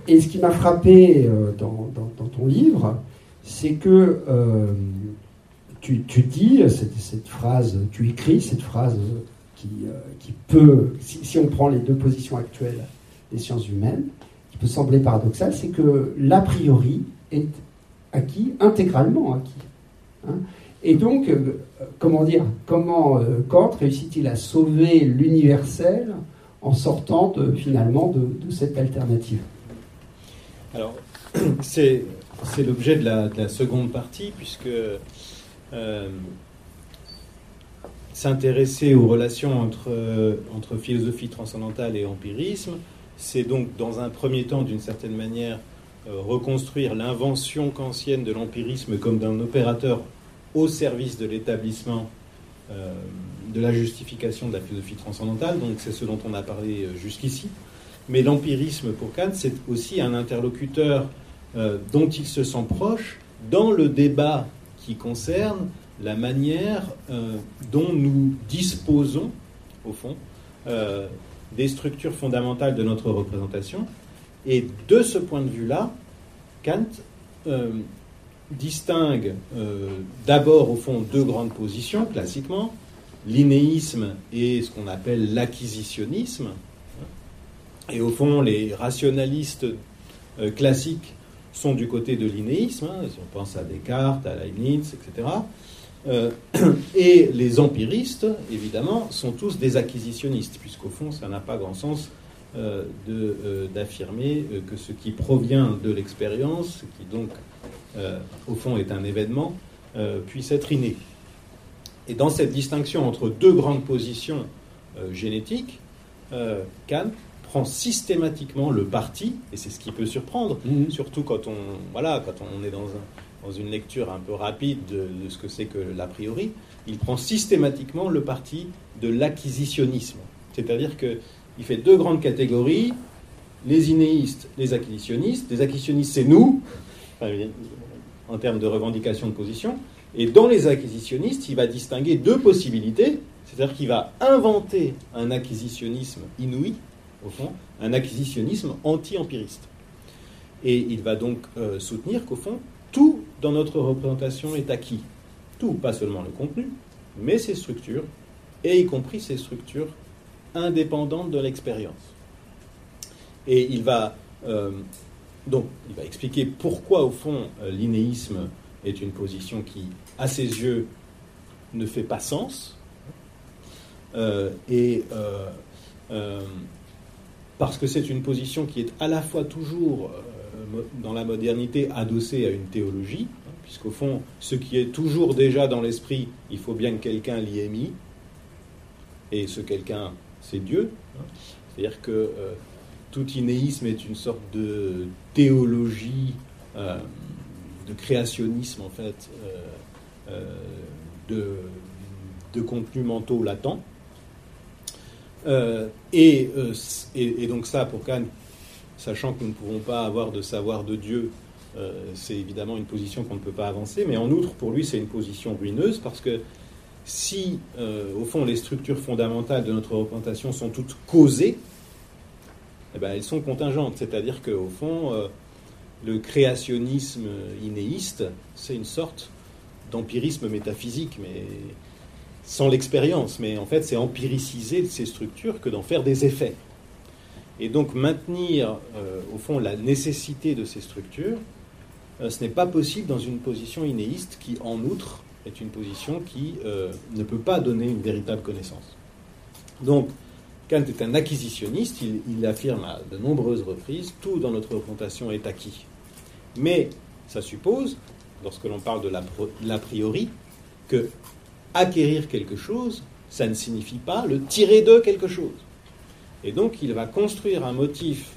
et ce qui m'a frappé dans, ton livre, c'est que tu, dis cette, phrase, tu écris cette phrase qui, peut, si, on prend les deux positions actuelles des sciences humaines, qui peut sembler paradoxal, c'est que l'a priori est acquis, intégralement acquis. Hein. Et donc, euh, comment dire, comment euh, Kant réussit-il à sauver l'universel en sortant finalement de, cette alternative? Alors, c'est, l'objet de la, seconde partie, puisque euh, s'intéresser aux relations entre, entre philosophie transcendantale et empirisme, c'est donc dans un premier temps, d'une certaine manière, reconstruire l'invention kantienne de l'empirisme comme d'un opérateur au service de l'établissement euh, de la justification de la philosophie transcendantale, donc c'est ce dont on a parlé euh, jusqu'ici. Mais l'empirisme pour Kant, c'est aussi un interlocuteur euh, dont il se sent proche dans le débat qui concerne la manière dont nous disposons, au fond, des structures fondamentales de notre représentation. Et de ce point de vue-là, Kant distingue euh, d'abord, au fond, deux grandes positions, classiquement, l'inéisme et ce qu'on appelle l'acquisitionnisme. Et au fond, les rationalistes euh, classiques sont du côté de l'inéisme, hein, si on pense à Descartes, à Leibniz, etc. Euh, et les empiristes, évidemment, sont tous des acquisitionnistes, puisqu'au fond, ça n'a pas grand sens d'affirmer que ce qui provient de l'expérience, ce qui donc euh, au fond est un événement, euh, puisse être inné. Et dans cette distinction entre deux grandes positions euh, génétiques, Kant prend systématiquement le parti, et c'est ce qui peut surprendre, mhm. surtout quand on, voilà, quand on est dans, dans une lecture un peu rapide de, ce que c'est que l'a priori, il prend systématiquement le parti de l'acquisitionnisme. C'est-à-dire qu'il fait deux grandes catégories, les inéistes, les acquisitionnistes. Les acquisitionnistes, c'est nous, en termes de revendication de position. Et dans les acquisitionnistes, il va distinguer deux possibilités, c'est-à-dire qu'il va inventer un acquisitionnisme inouï, au fond, un acquisitionnisme anti-empiriste. Et il va donc euh, soutenir qu'au fond, tout dans notre représentation est acquis. Tout, pas seulement le contenu, mais ses structures, et y compris ses structures indépendantes de l'expérience. Et il va euh, donc, il va expliquer pourquoi, au fond, euh, l'inéisme est une position qui, à ses yeux, ne fait pas sens. Euh, et parce que c'est une position qui est à la fois toujours, dans la modernité, adossée à une théologie, hein, puisqu'au fond, ce qui est toujours déjà dans l'esprit, il faut bien que quelqu'un l'y ait mis. Et ce quelqu'un, c'est Dieu. Hein. C'est-à-dire que tout inéisme est une sorte de théologie, euh, de créationnisme en fait, euh, euh, de, de contenus mentaux latents. Et, et, donc ça, pour Kant, sachant que nous ne pouvons pas avoir de savoir de Dieu, c'est évidemment une position qu'on ne peut pas avancer, mais en outre, pour lui, c'est une position ruineuse parce que si, au fond, les structures fondamentales de notre représentation sont toutes causées, eh ben, elles sont contingentes. C'est-à-dire qu'au fond, euh, le créationnisme inéiste, c'est une sorte d'empirisme métaphysique, mais sans l'expérience. Mais en fait, c'est empiriciser ces structures que d'en faire des effets. Et donc maintenir, euh, au fond, la nécessité de ces structures, euh, ce n'est pas possible dans une position inéiste qui, en outre, est une position qui ne peut pas donner une véritable connaissance. Donc, Kant est un acquisitionniste, il, affirme à de nombreuses reprises, tout dans notre représentation est acquis. Mais ça suppose, lorsque l'on parle de l'a priori, que acquérir quelque chose, ça ne signifie pas le tirer de quelque chose. Et donc il va construire un motif,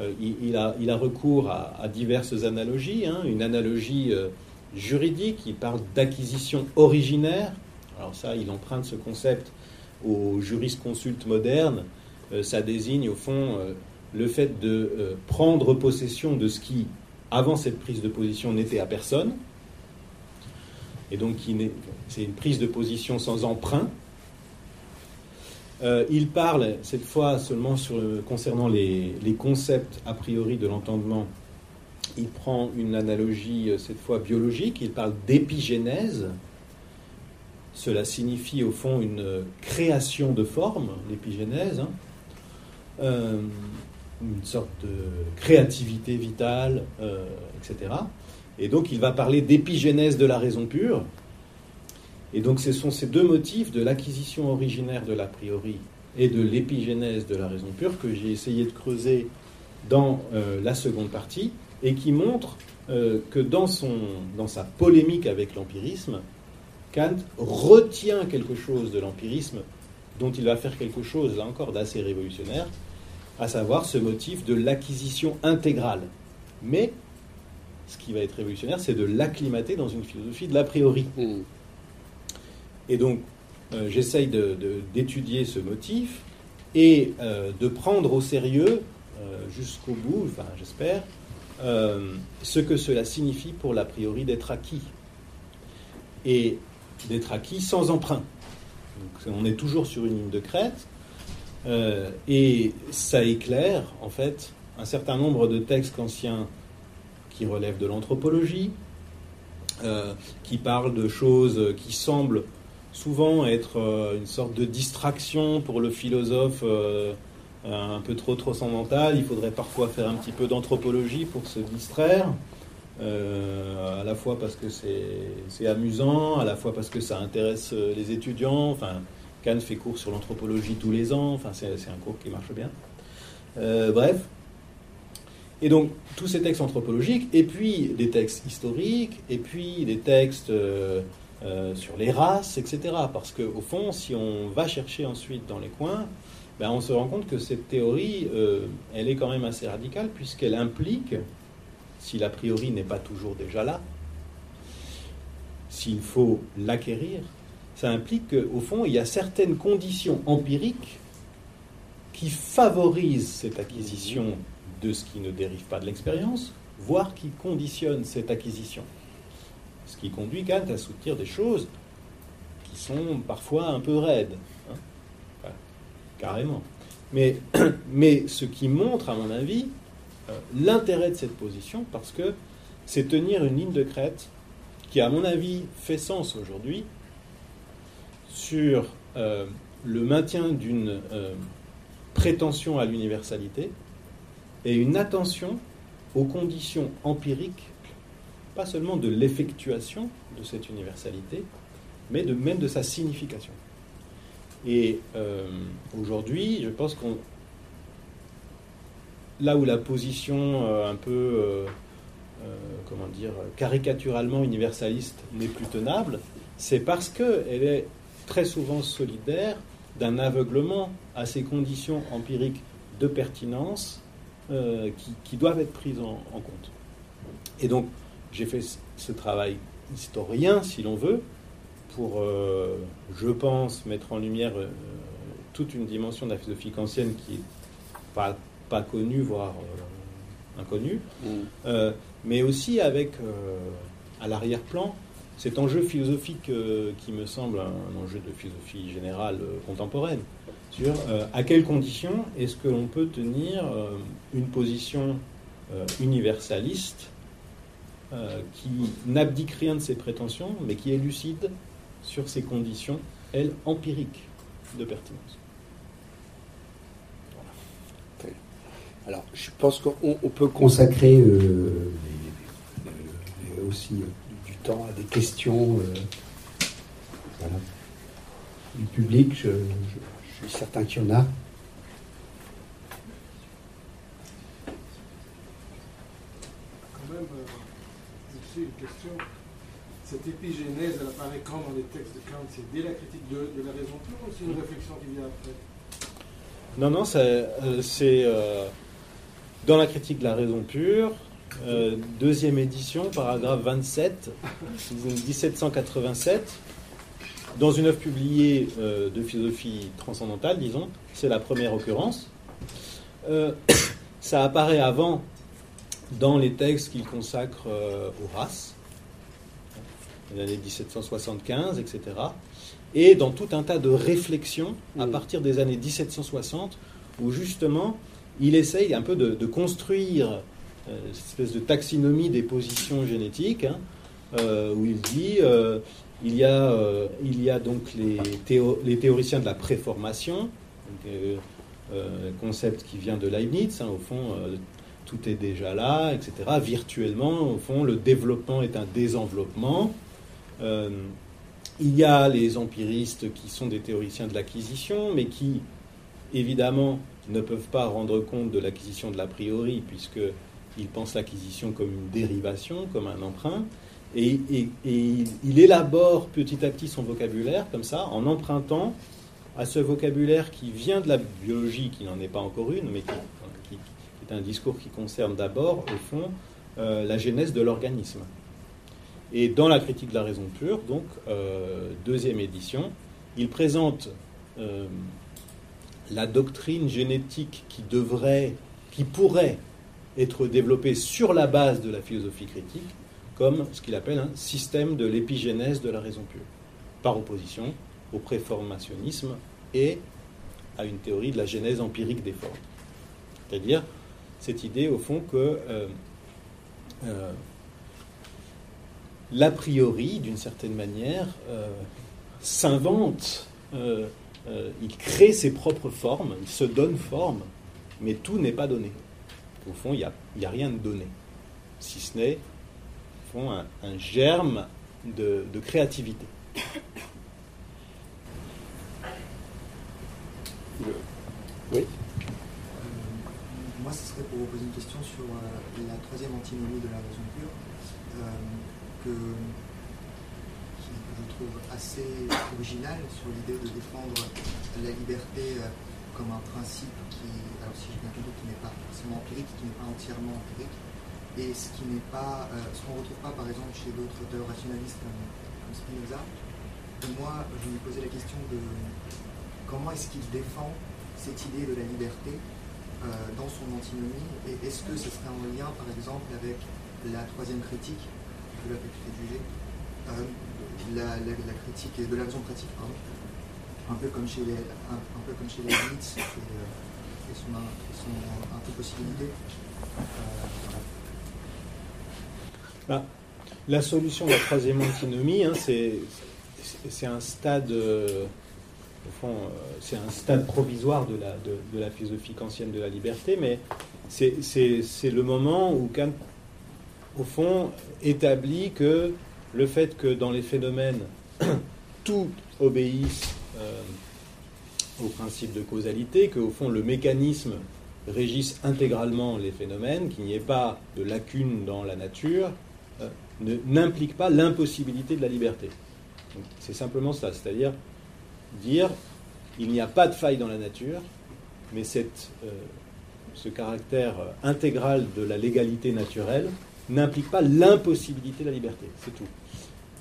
euh, il, a, recours à, diverses analogies, hein. une analogie euh, juridique, il parle d'acquisition originaire, alors ça il emprunte ce concept aux jurisconsultes modernes, euh, ça désigne au fond euh, le fait de euh, prendre possession de ce qui, avant cette prise de position, n'était à personne. Et donc, c'est une prise de position sans emprunt. Il parle cette fois seulement concernant les, concepts a priori de l'entendement. Il prend une analogie cette fois biologique, il parle d'épigénèse. Cela signifie au fond une création de forme, l'épigénèse, hein. euh, une sorte de créativité vitale, euh, etc. Et donc il va parler d'épigénèse de la raison pure. Et donc ce sont ces deux motifs de l'acquisition originaire de l'a priori et de l'épigénèse de la raison pure que j'ai essayé de creuser dans euh, la seconde partie et qui montrent que dans, son, dans sa polémique avec l'empirisme, Kant retient quelque chose de l'empirisme dont il va faire quelque chose, là encore, d'assez révolutionnaire, à savoir ce motif de l'acquisition intégrale. Mais ce qui va être révolutionnaire, c'est de l'acclimater dans une philosophie de l'a priori. Hmm. Et donc, euh, j'essaye d'étudier ce motif et euh, de prendre au sérieux, euh, jusqu'au bout, enfin j'espère, ce que cela signifie pour l'a priori d'être acquis. Et d'être acquis sans emprunt. on est toujours sur une ligne de crête. Euh, et ça éclaire, en fait, un certain nombre de textes anciens qui relèvent de l'anthropologie, euh, qui parlent de choses qui semblent souvent être euh, une sorte de distraction pour le philosophe un peu trop transcendantal. Il faudrait parfois faire un petit peu d'anthropologie pour se distraire. Euh, à la fois parce que c'est amusant, à la fois parce que ça intéresse euh, les étudiants. Enfin, Cannes fait cours sur l'anthropologie tous les ans, enfin, c'est un cours qui marche bien. Euh, bref. Et donc, tous ces textes anthropologiques, et puis des textes historiques, et puis des textes sur les races, etc. Parce qu'au fond, si on va chercher ensuite dans les coins, ben, on se rend compte que cette théorie, elle est quand même assez radicale, puisqu'elle implique si l'a priori n'est pas toujours déjà là, s'il faut l'acquérir, ça implique qu'au fond, il y a certaines conditions empiriques qui favorisent cette acquisition de ce qui ne dérive pas de l'expérience, voire qui conditionnent cette acquisition. Ce qui conduit Kant à soutenir des choses qui sont parfois un peu raides, hein. carrément. Mais, ce qui montre, à mon avis, euh, l'intérêt de cette position parce que c'est tenir une ligne de crête qui, à mon avis, fait sens aujourd'hui sur euh, le maintien d'une euh, prétention à l'universalité et une attention aux conditions empiriques, pas seulement de l'effectuation de cette universalité, mais de, même de sa signification. Et aujourd'hui, je pense qu'on là où la position euh, un peu, euh, euh, comment dire, caricaturalement universaliste n'est plus tenable, c'est parce qu'elle est très souvent solidaire d'un aveuglement à ces conditions empiriques de pertinence qui, doivent être prises en, compte. Et donc, j'ai fait ce travail historien, si l'on veut, pour, je pense, mettre en lumière toute une dimension de la philosophie kantienne qui n'est pas pas connu, voire euh, inconnu, mm. euh, mais aussi avec euh, à l'arrière-plan cet enjeu philosophique qui me semble un, enjeu de philosophie générale contemporaine, sur à quelles conditions est-ce que l'on peut tenir une position universaliste qui n'abdique rien de ses prétentions, mais qui est lucide sur ses conditions, elles, empiriques de pertinence. Alors, je pense qu'on peut consacrer euh, euh, aussi euh, du temps à des questions du public. Je, suis certain qu'il y en a. Quand même, une question. Cette épigénèse, elle apparaît quand dans les textes de Kant? C'est dès la critique de, la raison pure ou c'est une réflexion qui vient après? Non, non, c'est dans la critique de la raison pure, euh, deuxième édition, paragraphe 27, 1787, dans une œuvre publiée euh, de philosophie transcendantale, disons, c'est la première occurrence. Euh, ça apparaît avant dans les textes qu'il consacre aux races, l'année 1775, etc. et dans tout un tas de réflexions à Mm. partir des années 1760, où justement il essaye un peu de, de construire euh, cette espèce de taxinomie des positions génétiques, hein, euh, où il dit euh, il, y a, euh, il y a donc les, théo- les théoriciens de la préformation, donc, euh, euh, concept qui vient de Leibniz, hein, au fond, euh, tout est déjà là, etc. Virtuellement, au fond, le développement est un désenveloppement. Euh, il y a les empiristes qui sont des théoriciens de l'acquisition, mais qui, évidemment, ne peuvent pas rendre compte de l'acquisition de l'a priori, puisqu'ils pensent l'acquisition comme une dérivation, comme un emprunt. Et, et- il- élabore petit à petit son vocabulaire, comme ça, en empruntant à ce vocabulaire qui vient de la biologie, qui n'en est pas encore une, mais qui est un discours qui concerne d'abord, au fond, euh, la genèse de l'organisme. Et dans la critique de la raison pure, donc, euh, deuxième édition, il présente euh, la doctrine génétique qui devrait, qui pourrait être développée sur la base de la philosophie critique, comme ce qu'il appelle un système de l'épigénèse de la raison pure, par opposition au préformationnisme et à une théorie de la genèse empirique des formes. C'est-à-dire cette idée, au fond, que euh, euh, l'a priori, d'une certaine manière, euh, s'invente, il crée ses propres formes, il se donne forme, mais tout n'est pas donné. Au fond, il n'y a, il y a rien de donné, si ce n'est au fond, un, un germe de, de créativité. Oui. Moi, ce serait pour vous poser une question sur euh, la troisième antinomie de la raison pure, euh, que, je trouve assez originale sur l'idée de défendre la liberté euh, comme un principe qui, alors si j'ai bien compris, qui n'est pas forcément empirique, qui n'est pas entièrement empirique, et ce qui n'est pas, ce qu'on ne retrouve pas par exemple chez d'autres auteurs rationalistes comme, Spinoza. Moi, je me posais la question de comment est-ce qu'il défend cette idée de la liberté dans son antinomie et est-ce que ce serait en lien par exemple avec la troisième critique de la faculté euh, la, critique de la raison pratique pardon un peu comme chez les un, peu comme chez les Leibniz et, euh, et son, son impossibilité Euh. Bah, la solution de la troisième antinomie, hein, c'est, un stade, euh, au fond, euh, c'est un stade provisoire de la, philosophie kantienne de la liberté, mais c'est, le moment où Kant, au fond, établit que le fait que dans les phénomènes, tout obéisse euh, au principe de causalité, qu'au fond, le mécanisme régisse intégralement les phénomènes, qu'il n'y ait pas de lacunes dans la nature, euh, n'implique pas l'impossibilité de la liberté. C'est simplement ça, c'est-à-dire dire il n'y a pas de faille dans la nature, mais cette, euh, ce caractère euh, intégral de la légalité naturelle n'implique pas l'impossibilité de la liberté, c'est tout.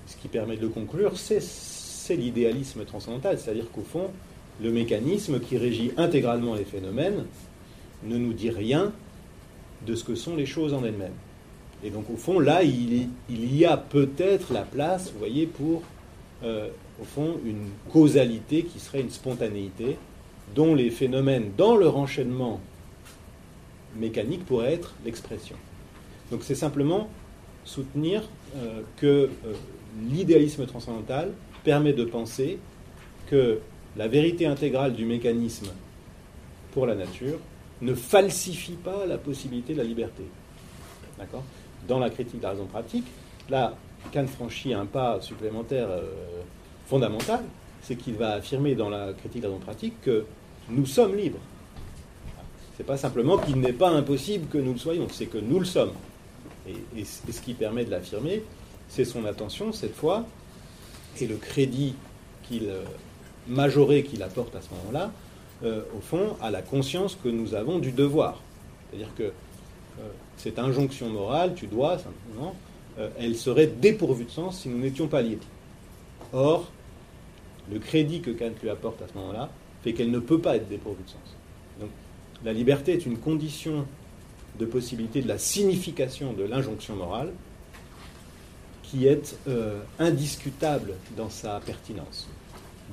Ce qui permet de le conclure, c'est l'idéalisme transcendantal, c'est-à-dire qu'au fond, le mécanisme qui régit intégralement les phénomènes ne nous dit rien de ce que sont les choses en elles-mêmes. Et donc au fond, là, il, il y a peut-être la place, vous voyez, pour, euh, au fond, une causalité qui serait une spontanéité, dont les phénomènes, dans leur enchaînement mécanique, pourraient être l'expression. Donc c'est simplement soutenir euh, que euh, l'idéalisme transcendantal permet de penser que la vérité intégrale du mécanisme pour la nature ne falsifie pas la possibilité de la liberté. D'accord? Dans la critique de la raison pratique, là, Kant franchit un pas supplémentaire euh, fondamental, c'est qu'il va affirmer dans la critique de la pratique que nous sommes libres. C'est pas simplement qu'il n'est pas impossible que nous le soyons, c'est que nous le sommes. Et, ce qui permet de l'affirmer, c'est son attention, cette fois, et le crédit qu'il euh, majoré qu'il apporte à ce moment-là, euh, au fond, à la conscience que nous avons du devoir. C'est-à-dire que euh, cette injonction morale, tu dois, simplement, elle serait dépourvue de sens si nous n'étions pas libres. Or, le crédit que Kant lui apporte à ce moment-là fait qu'elle ne peut pas être dépourvue de sens. Donc, la liberté est une condition de possibilité de la signification de l'injonction morale qui est euh, indiscutable dans sa pertinence.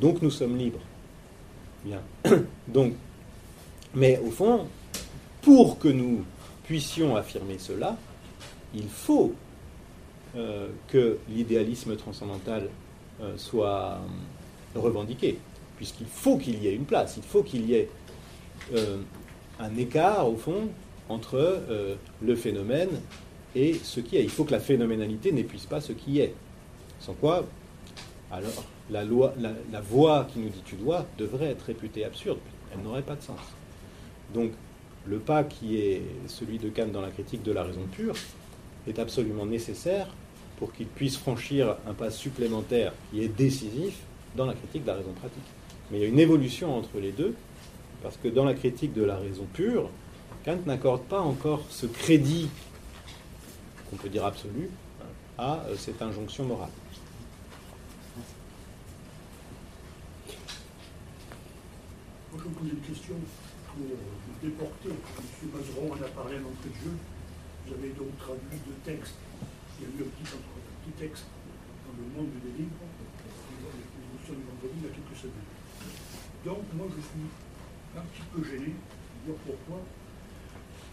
Donc nous sommes libres. Bien. Donc, mais au fond, pour que nous puissions affirmer cela, il faut euh, que l'idéalisme transcendantal euh, soit euh, revendiqué, puisqu'il faut qu'il y ait une place, il faut qu'il y ait un écart, au fond, entre le phénomène et ce qui est. Il faut que la phénoménalité n'épuise pas ce qui est. Sans quoi, alors, la, loi, la, voie qui nous dit tu dois devrait être réputée absurde. Elle n'aurait pas de sens. Donc, le pas qui est celui de Kant dans la critique de la raison pure est absolument nécessaire pour qu'il puisse franchir un pas supplémentaire qui est décisif dans la critique de la raison pratique. Mais il y a une évolution entre les deux, parce que dans la critique de la raison pure, Kant n'accorde pas encore ce crédit, qu'on peut dire absolu, à euh, cette injonction morale. Moi, je me pose une question pour vous déporter. M. Mazeron en a parlé à l'entrée de jeu. Vous avez donc traduit deux textes. Il y a eu un petit, un petit texte dans le monde des livres, du vendredi, il y a quelques semaines. Donc, moi, je suis un petit peu gêné dire pourquoi.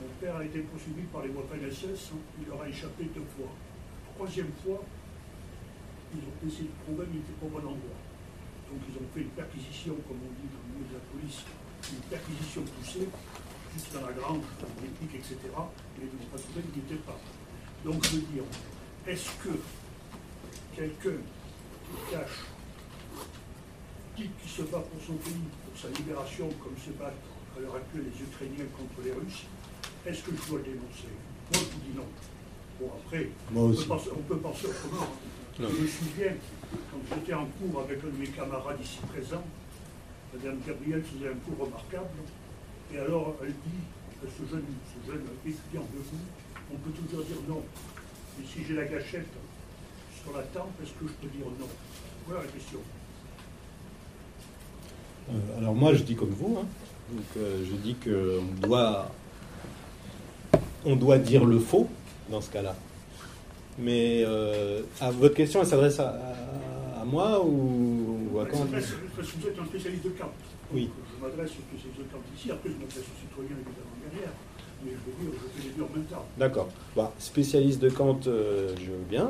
Mon père a été poursuivi par les voies PNSS, il leur a échappé deux fois. Troisième fois, ils ont essayé de prouver qu'il n'était pas au bon endroit. Donc ils ont fait une perquisition, comme on dit dans le milieu de la police, une perquisition poussée, juste dans la grange, dans l'épique, etc. Et ils n'ont pas trouvé qu'il n'était pas. Donc je veux dire, est-ce que quelqu'un qui cache, qui, qui se bat pour son pays, pour sa libération, comme se battent à l'heure actuelle les Ukrainiens contre les Russes, est-ce que je dois le dénoncer? Moi je vous dis non. Bon après, on peut, penser, on, peut penser, autrement. Je me souviens, quand j'étais en cours avec un de mes camarades ici présents, Madame Gabrielle faisait un cours remarquable, et alors elle dit à ce jeune, ce jeune étudiant de vous, on peut toujours dire non. Mais si j'ai la gâchette sur la tempe, est-ce que je peux dire non? Voilà la question. Euh, alors moi je dis comme vous, hein. donc euh, je dis qu'on doit, on doit dire le faux dans ce cas-là. Mais euh, à votre question, elle s'adresse à, à, à, moi ou, ou à quand Parce que vous êtes un spécialiste de Kant. Oui. Je m'adresse aux spécialistes de Kant ici, après je m'adresse aux citoyens évidemment derrière. Mais je veux dire, je fais les deux en même temps. D'accord. Bah, spécialiste de Kant, je veux bien.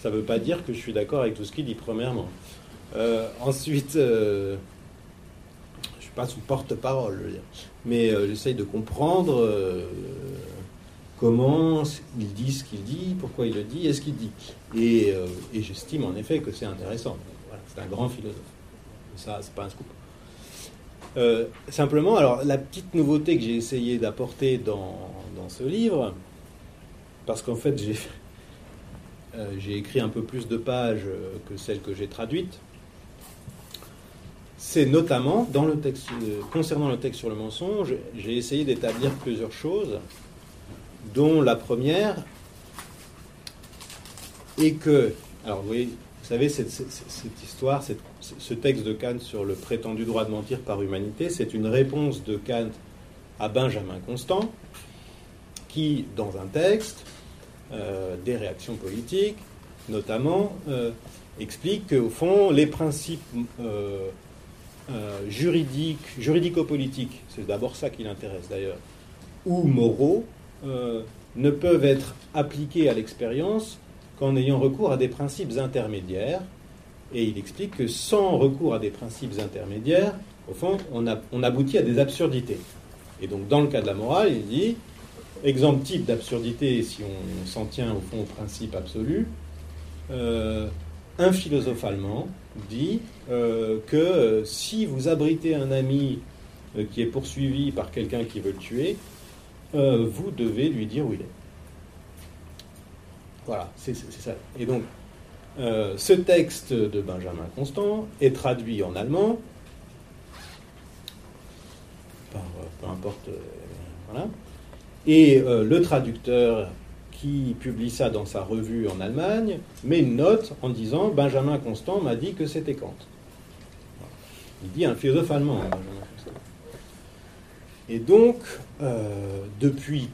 Ça ne veut pas dire que je suis d'accord avec tout ce qu'il dit, premièrement. Euh, ensuite, euh, je ne suis pas son porte-parole. Mais euh, j'essaye de comprendre comment il dit ce qu'il dit, pourquoi il le dit et ce qu'il dit. Et, j'estime en effet que c'est intéressant. C'est un grand philosophe. Ça, c'est pas un scoop. Simplement, alors la petite nouveauté que j'ai essayé d'apporter dans, ce livre, parce qu'en fait j'ai écrit un peu plus de pages que celles que j'ai traduites, c'est notamment dans le texte, euh, concernant le texte sur le mensonge, j'ai essayé d'établir plusieurs choses, dont la première est que, alors vous voyez, vous savez, cette, histoire, ce texte de Kant sur le prétendu droit de mentir par humanité, c'est une réponse de Kant à Benjamin Constant, qui, dans un texte, euh, des réactions politiques, notamment, euh, explique qu'au fond, les principes euh, juridiques, juridico-politiques, c'est d'abord ça qui l'intéresse d'ailleurs, ou moraux, ne peuvent être appliqués à l'expérience qu'en ayant recours à des principes intermédiaires. Et il explique que sans recours à des principes intermédiaires, au fond, on aboutit à des absurdités. Et donc, dans le cas de la morale, il dit, exemple type d'absurdité, si on s'en tient au fond au principe absolu, euh, un philosophe allemand dit euh, que euh, si vous abritez un ami euh, qui est poursuivi par quelqu'un qui veut le tuer, vous devez lui dire où il est. Voilà, c'est ça. Et donc, ce texte de Benjamin Constant est traduit en allemand par, peu importe, voilà. Et le traducteur publie ça dans sa revue en Allemagne met une note en disant Benjamin Constant m'a dit que c'était Kant. Il dit un philosophe allemand, hein, Benjamin Constant. Et donc, euh, depuis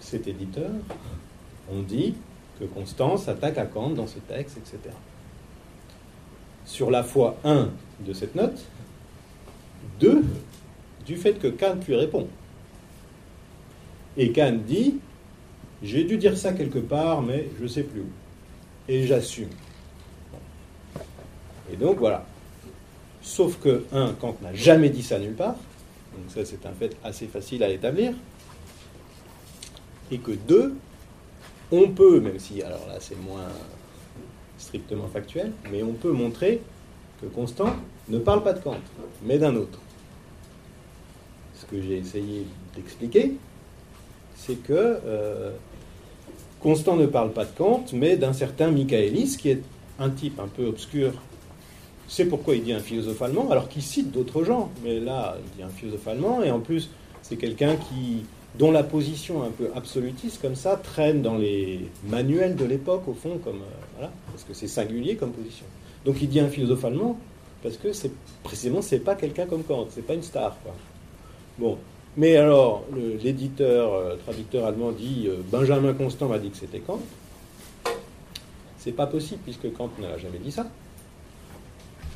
cet éditeur, on dit que Constant s'attaque à Kant dans ce texte, etc. sur la foi, un, de cette note, deux, du fait que Kant lui répond. Et Kant dit, j'ai dû dire ça quelque part, mais je ne sais plus où. Et j'assume. Et donc voilà. Sauf que, un, Kant n'a jamais dit ça nulle part. Donc ça, c'est un fait assez facile à établir. Et que deux, on peut, même si, alors là, c'est moins strictement factuel, mais on peut montrer que Constant ne parle pas de Kant, mais d'un autre. Ce que j'ai essayé d'expliquer, c'est que euh, Constant ne parle pas de Kant, mais d'un certain Michaelis, qui est un type un peu obscur. C'est pourquoi il dit un philosophe allemand, alors qu'il cite d'autres gens. Mais là, il dit un philosophe allemand, et en plus, c'est quelqu'un qui, dont la position un peu absolutiste, comme ça, traîne dans les manuels de l'époque, au fond, comme, euh, voilà, parce que c'est singulier comme position. Donc il dit un philosophe allemand, parce que c'est précisément, c'est pas quelqu'un comme Kant, c'est pas une star. Bon, mais alors, l'éditeur, euh, traducteur allemand dit euh, Benjamin Constant m'a dit que c'était Kant. C'est pas possible puisque Kant n'a jamais dit ça.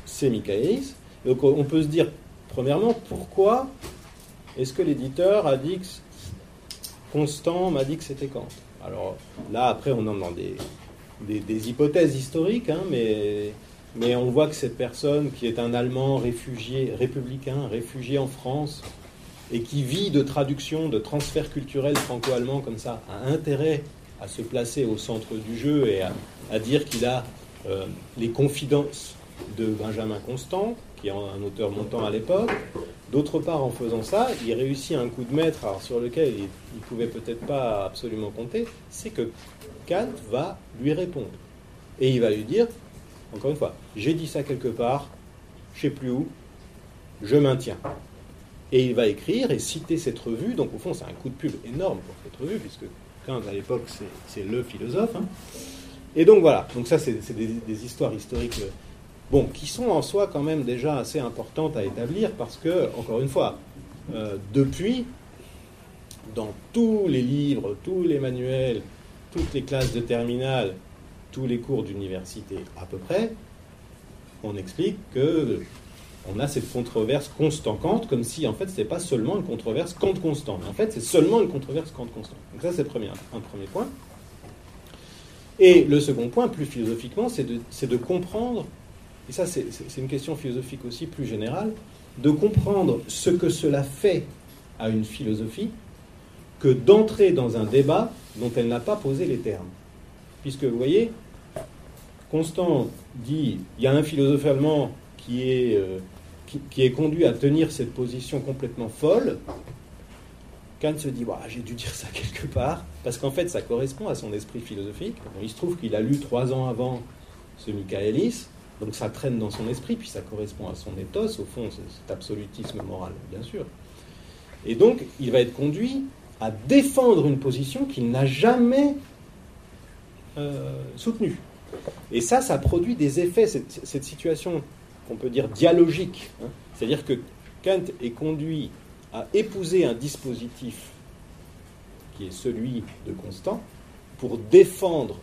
C'est Michaelis. Donc on peut se dire, premièrement, pourquoi est-ce que l'éditeur a dit que Constant m'a dit que c'était Kant? Alors là, après, on entre dans des, des, hypothèses historiques, hein, mais, mais on voit que cette personne qui est un Allemand réfugié, républicain, réfugié en France, et qui vit de traduction, de transfert culturel franco-allemand comme ça, a intérêt à se placer au centre du jeu et à, dire qu'il a euh, les confidences de Benjamin Constant, qui est un auteur montant à l'époque. D'autre part, en faisant ça, il réussit un coup de maître sur lequel il ne pouvait peut-être pas absolument compter, c'est que Kant va lui répondre. Et il va lui dire, encore une fois, j'ai dit ça quelque part, je ne sais plus où, je maintiens. Et il va écrire et citer cette revue. Donc au fond, c'est un coup de pub énorme pour cette revue, puisque Kant, à l'époque, c'est le philosophe. Hein. Et donc voilà, donc ça, c'est des, histoires historiques euh, bon, qui sont en soi quand même déjà assez importantes à établir, parce que, encore une fois, euh, depuis, dans tous les livres, tous les manuels, toutes les classes de terminale, tous les cours d'université à peu près, on explique que on a cette controverse constant-Kant, comme si en fait ce n'était pas seulement une controverse Kant-Constant, en fait c'est seulement une controverse Kant-Constant. Donc ça c'est un premier point. Et le second point, plus philosophiquement, c'est de, de, comprendre, et ça c'est une question philosophique aussi plus générale, de comprendre ce que cela fait à une philosophie que d'entrer dans un débat dont elle n'a pas posé les termes. Puisque vous voyez, Constant dit, il y a un philosophe allemand qui est euh, qui, est conduit à tenir cette position complètement folle, Kant se dit j'ai dû dire ça quelque part, parce qu'en fait ça correspond à son esprit philosophique. il se trouve qu'il a lu trois ans avant ce Michaelis, donc ça traîne dans son esprit, puis ça correspond à son ethos, au fond, cet absolutisme moral, bien sûr. Et donc il va être conduit à défendre une position qu'il n'a jamais euh, soutenue. Et ça, ça produit des effets, cette situation qu'on peut dire dialogique. Hein. C'est-à-dire que Kant est conduit à épouser un dispositif qui est celui de Constant pour défendre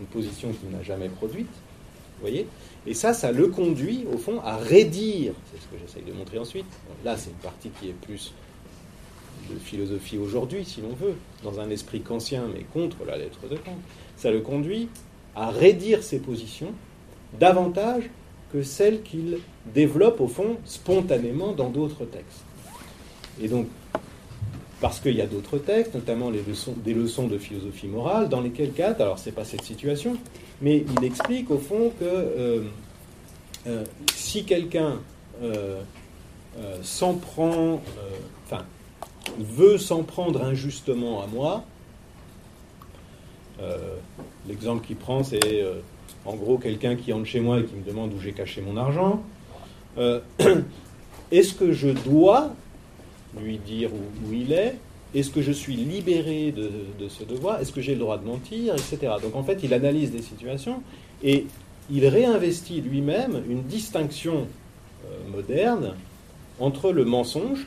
une position qu'il n'a jamais produite. Voyez Et ça, ça le conduit, au fond, à rédire. C'est ce que j'essaye de montrer ensuite. là, c'est une partie qui est plus de philosophie aujourd'hui, si l'on veut, dans un esprit kantien, mais contre la lettre de Kant. Ça le conduit à rédire ses positions davantage que celle qu'il développe au fond spontanément dans d'autres textes. Et donc, parce qu'il y a d'autres textes, notamment des leçons de philosophie morale, dans lesquels Kant, alors c'est pas cette situation, mais il explique au fond que euh, euh, si quelqu'un euh, s'en prend, enfin, veut s'en prendre injustement à moi, l'exemple qu'il prend, c'est en gros quelqu'un qui entre chez moi et qui me demande où j'ai caché mon argent, euh, est-ce que je dois lui dire où, il est? Est-ce que je suis libéré de, ce devoir? Est-ce que j'ai le droit de mentir Etc. Donc en fait, il analyse des situations et il réinvestit lui-même une distinction euh, moderne entre le mensonge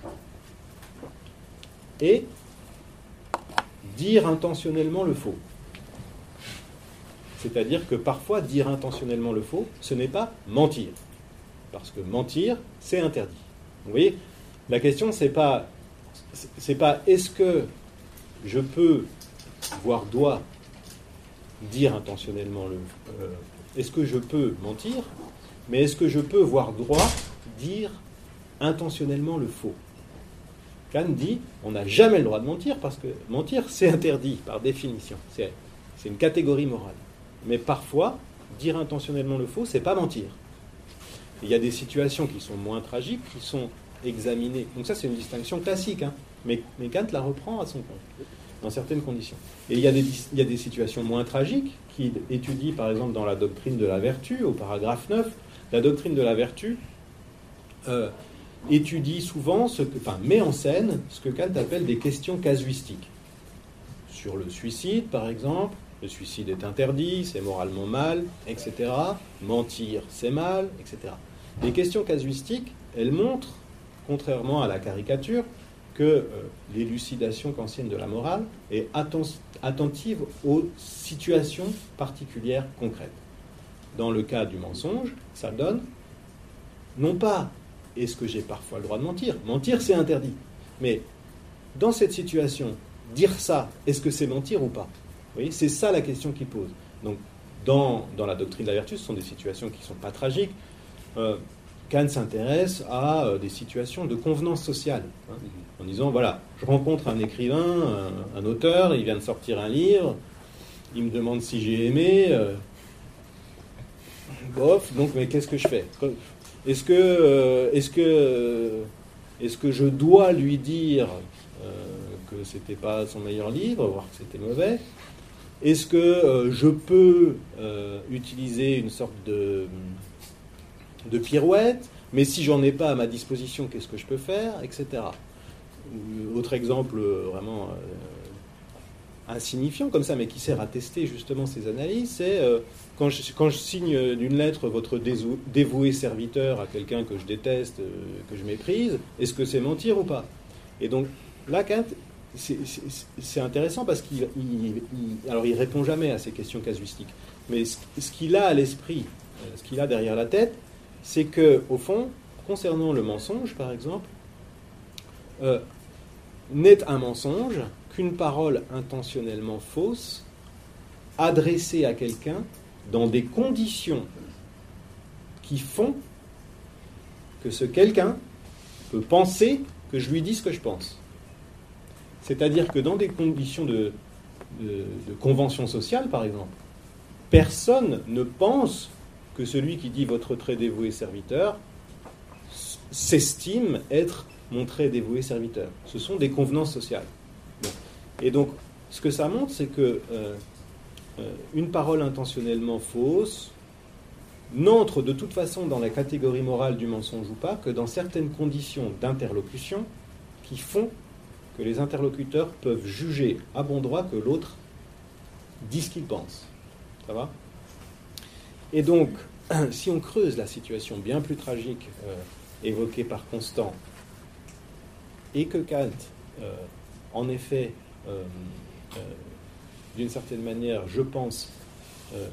et dire intentionnellement le faux. C'est-à-dire que parfois, dire intentionnellement le faux, ce n'est pas mentir. parce que mentir, c'est interdit. Vous voyez, la question, c'est pas, c'est pas est-ce que je peux, voire dois, dire intentionnellement le. Euh, est-ce que je peux mentir, mais est-ce que je peux, voire droit, dire intentionnellement le faux? Kant dit on n'a jamais le droit de mentir parce que mentir, c'est interdit par définition. C'est une catégorie morale. Mais parfois, dire intentionnellement le faux, c'est pas mentir. Il y a des situations qui sont moins tragiques, qui sont examinées. Donc ça, c'est une distinction classique. Hein. Mais, Kant la reprend à son compte, dans certaines conditions. Et il y, a des, situations moins tragiques qu'il étudie, par exemple, dans la doctrine de la vertu, au paragraphe 9. La doctrine de la vertu euh, étudie souvent, ce que, met en scène ce que Kant appelle des questions casuistiques. Sur le suicide, par exemple, le suicide est interdit, c'est moralement mal, etc. Mentir, c'est mal, etc. Les questions casuistiques, elles montrent, contrairement à la caricature, que euh, l'élucidation kantienne de la morale est attentive aux situations particulières concrètes. Dans le cas du mensonge, ça donne non pas est-ce que j'ai parfois le droit de mentir Mentir, c'est interdit. Mais dans cette situation, dire ça, est-ce que c'est mentir ou pas? C'est ça la question qu'il pose. Donc, dans, la doctrine de la vertu, ce sont des situations qui ne sont pas tragiques. Euh, Kant s'intéresse à euh, des situations de convenance sociale, hein, en disant voilà, je rencontre un écrivain, un, auteur, il vient de sortir un livre, il me demande si j'ai aimé. Euh, bof, donc, mais qu'est-ce que je fais? Est-ce que, que je dois lui dire que c'était pas son meilleur livre, voire que c'était mauvais? Est-ce que euh, je peux euh, utiliser une sorte de, pirouette Mais si j'en ai pas à ma disposition, qu'est-ce que je peux faire Etc. Autre exemple euh, vraiment insignifiant comme ça, mais qui sert à tester justement ces analyses, c'est quand, je, signe d'une lettre votre dévoué serviteur à quelqu'un que je déteste, que je méprise, est-ce que c'est mentir ou pas? Et donc là, Kant c'est intéressant parce qu'il répond jamais à ces questions casuistiques, mais ce, qu'il a à l'esprit, euh, ce qu'il a derrière la tête, c'est que au fond, concernant le mensonge, par exemple, euh, n'est un mensonge qu'une parole intentionnellement fausse adressée à quelqu'un dans des conditions qui font que ce quelqu'un peut penser que je lui dis ce que je pense. C'est-à-dire que dans des conditions de, convention sociale, par exemple, personne ne pense que celui qui dit votre très dévoué serviteur s'estime être mon très dévoué serviteur. Ce sont des convenances sociales. Et donc, ce que ça montre, c'est que euh, euh, une parole intentionnellement fausse n'entre de toute façon dans la catégorie morale du mensonge ou pas que dans certaines conditions d'interlocution qui font que les interlocuteurs peuvent juger à bon droit que l'autre dit ce qu'il pense. Ça va? Et donc, si on creuse la situation bien plus tragique euh, évoquée par Constant, et que Kant, euh, en effet, euh, d'une certaine manière, je pense,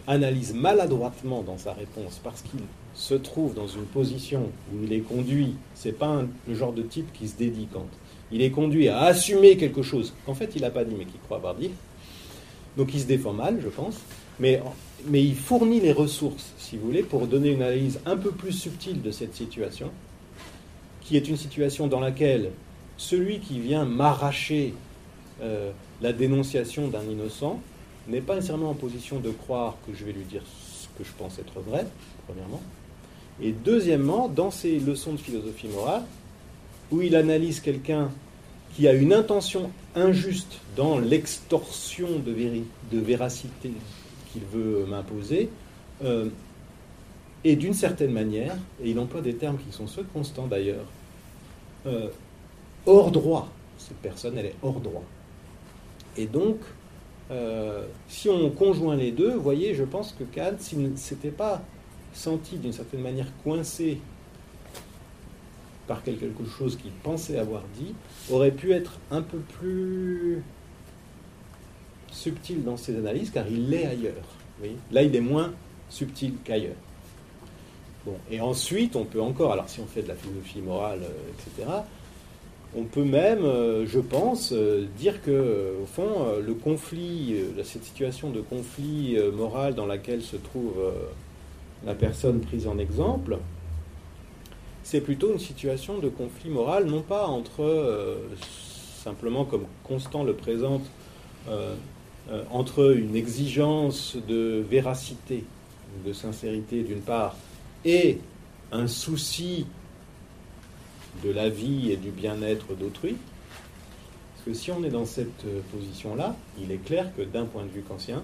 analyse maladroitement dans sa réponse parce qu'il se trouve dans une position où il est conduit, c'est pas le genre de type qui se dédie Kant il est conduit à assumer quelque chose qu'en fait il n'a pas dit mais qu'il croit avoir dit. Donc il se défend mal, je pense, mais, il fournit les ressources, si vous voulez, pour donner une analyse un peu plus subtile de cette situation, qui est une situation dans laquelle celui qui vient m'arracher euh, la dénonciation d'un innocent n'est pas nécessairement en position de croire que je vais lui dire ce que je pense être vrai, premièrement. Et deuxièmement, dans ses leçons de philosophie morale, où il analyse quelqu'un qui a une intention injuste dans l'extorsion de, de, véracité qu'il veut m'imposer, euh, et d'une certaine manière, et il emploie des termes qui sont ceux constants d'ailleurs, euh, hors droit. Cette personne, elle est hors droit. Et donc, euh, si on conjoint les deux, vous voyez, je pense que Kant, s'il ne s'était pas senti d'une certaine manière coincé par quelque chose qu'il pensait avoir dit, aurait pu être un peu plus subtil dans ses analyses, car il l'est ailleurs. Là, il est moins subtil qu'ailleurs. Et ensuite, on peut encore, alors si on fait de la philosophie morale, euh, etc., on peut même, euh, je pense, euh, dire que, au fond, le conflit, cette situation de conflit moral dans laquelle se trouve la personne prise en exemple, c'est plutôt une situation de conflit moral, non pas entre, euh, simplement comme Constant le présente, euh, euh, entre une exigence de véracité, de sincérité d'une part, et un souci de la vie et du bien-être d'autrui. Parce que si on est dans cette position-là, il est clair que d'un point de vue kantien,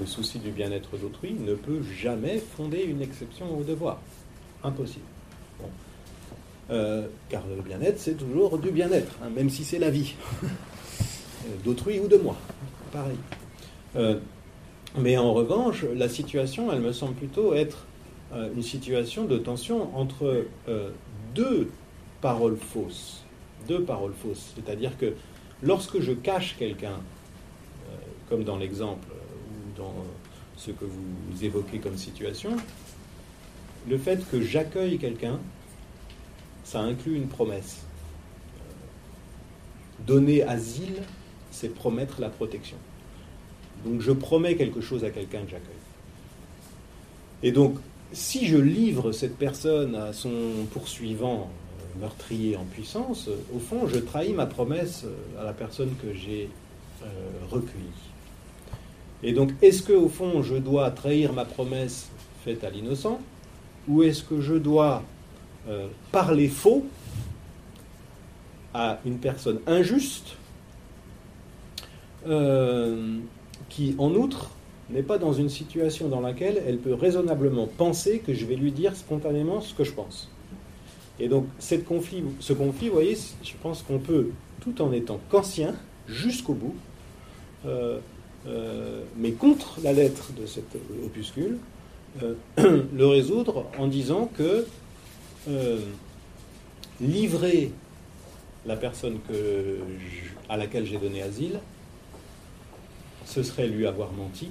le souci du bien-être d'autrui ne peut jamais fonder une exception au devoir. Impossible. Euh, car le bien-être, c'est toujours du bien-être, hein, même si c'est la vie. Euh, d'autrui ou de moi. Pareil. Euh, mais en revanche, la situation, elle me semble plutôt être une situation de tension entre deux paroles fausses. Deux paroles fausses. C'est-à-dire que lorsque je cache quelqu'un, comme dans l'exemple ou dans ce que vous évoquez comme situation, le fait que j'accueille quelqu'un, ça inclut une promesse. Donner asile, c'est promettre la protection. Donc je promets quelque chose à quelqu'un que j'accueille. Et donc, si je livre cette personne à son poursuivant euh, meurtrier en puissance, euh, au fond, je trahis ma promesse euh, à la personne que j'ai recueillie. Et donc, est-ce que au fond, je dois trahir ma promesse faite à l'innocent, ou est-ce que je dois euh, parler faux à une personne injuste euh, qui, en outre, n'est pas dans une situation dans laquelle elle peut raisonnablement penser que je vais lui dire spontanément ce que je pense. Et donc, cette conflit, ce conflit, vous voyez, je pense qu'on peut, tout en étant kantien, jusqu'au bout, euh, mais contre la lettre de cet opuscule, le résoudre en disant que euh, livrer la personne à laquelle j'ai donné asile, ce serait lui avoir menti,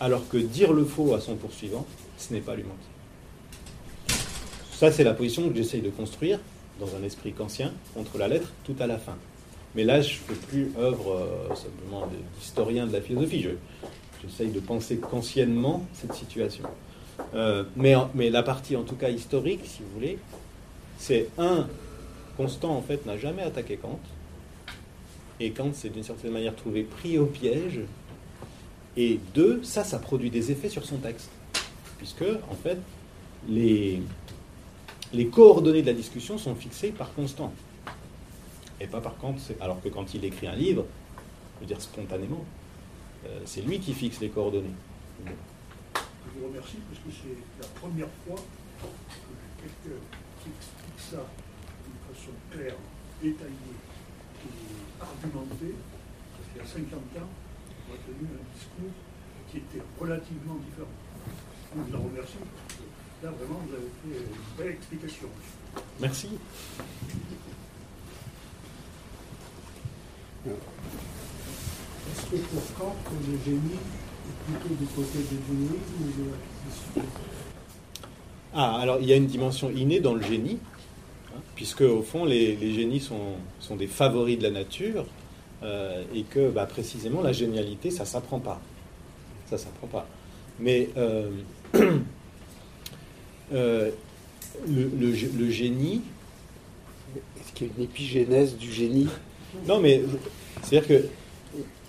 alors que dire le faux à son poursuivant, ce n'est pas lui mentir. Ça, c'est la position que j'essaye de construire dans un esprit kantien contre la lettre tout à la fin. Mais là, je ne fais plus œuvre euh, simplement d'historien de la philosophie. Je- J'essaye de penser kantiennement cette situation. Euh, mais, la partie, en tout cas historique, si vous voulez, c'est un, Constant, en fait, n'a jamais attaqué Kant. Et Kant s'est d'une certaine manière trouvé pris au piège. Et deux, ça, ça produit des effets sur son texte. Puisque, en fait, les, les coordonnées de la discussion sont fixées par Constant. Et pas par Kant. Alors que quand il écrit un livre, je veux dire spontanément, euh, c'est lui qui fixe les coordonnées. Je vous remercie parce que c'est la première fois que j'ai quelqu'un qui explique ça d'une façon claire, détaillée et argumentée. Parce qu'il y a 50 ans, on a tenu un discours qui était relativement différent. Donc, je la remercie parce que là, vraiment, vous avez fait une belle explication. Merci. Est-ce que pour Kant, le génie plutôt du côté du génisme ou de l'acquisition Ah, alors il y a une dimension innée dans le génie, hein, puisque au fond les, les génies sont, sont des favoris de la nature, euh, et que bah, précisément la génialité, ça s'apprend pas. Ça s'apprend pas. Mais euh, euh, le, le gé- le génie, Est-ce qu'il y a une épigénèse du génie? Non mais c'est-à-dire que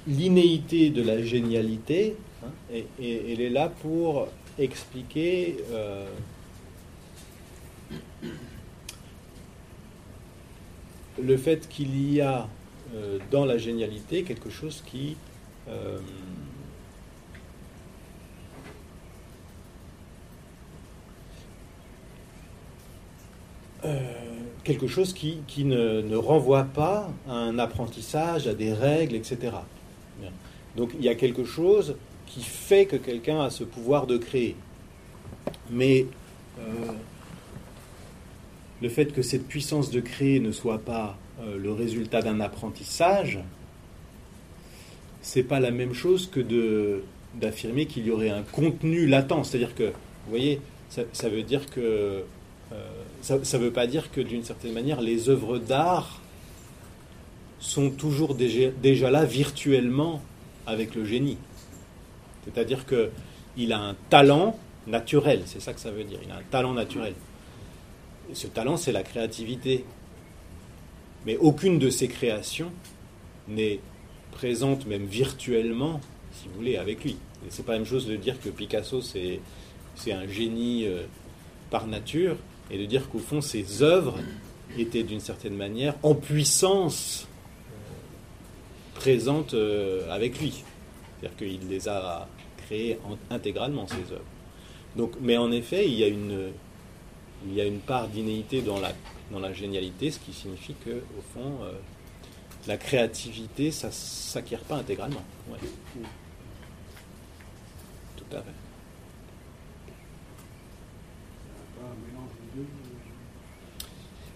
l'innéité de la génialité, hein, et- elle est là pour expliquer euh, le fait qu'il y a euh, dans la génialité quelque chose qui euh, quelque chose qui, qui ne, renvoie pas à un apprentissage, à des règles, etc. Donc il y a quelque chose qui fait que quelqu'un a ce pouvoir de créer. Mais euh, le fait que cette puissance de créer ne soit pas euh, le résultat d'un apprentissage, c'est pas la même chose que d'affirmer qu'il y aurait un contenu latent. C'est-à-dire que Vous voyez, ça, veut dire que euh, ça ne veut pas dire que d'une certaine manière, les œuvres d'art sont toujours déjà, là virtuellement avec le génie. C'est-à-dire qu'il a un talent naturel, c'est ça que ça veut dire, il a un talent naturel. Ce talent, c'est la créativité. Mais aucune de ces créations n'est présente même virtuellement, si vous voulez, avec lui. Et c'est pas la même chose de dire que Picasso, c'est, un génie euh, par nature, et de dire qu'au fond, ses œuvres étaient d'une certaine manière en puissance présente euh, avec lui. C'est-à-dire qu'il les a créées intégralement, ces œuvres. Donc, mais en effet, il y a une, il y a une part d'inéité dans la, dans la génialité, ce qui signifie que, au fond, euh, la créativité, ça ne s'acquiert pas intégralement. Tout à fait.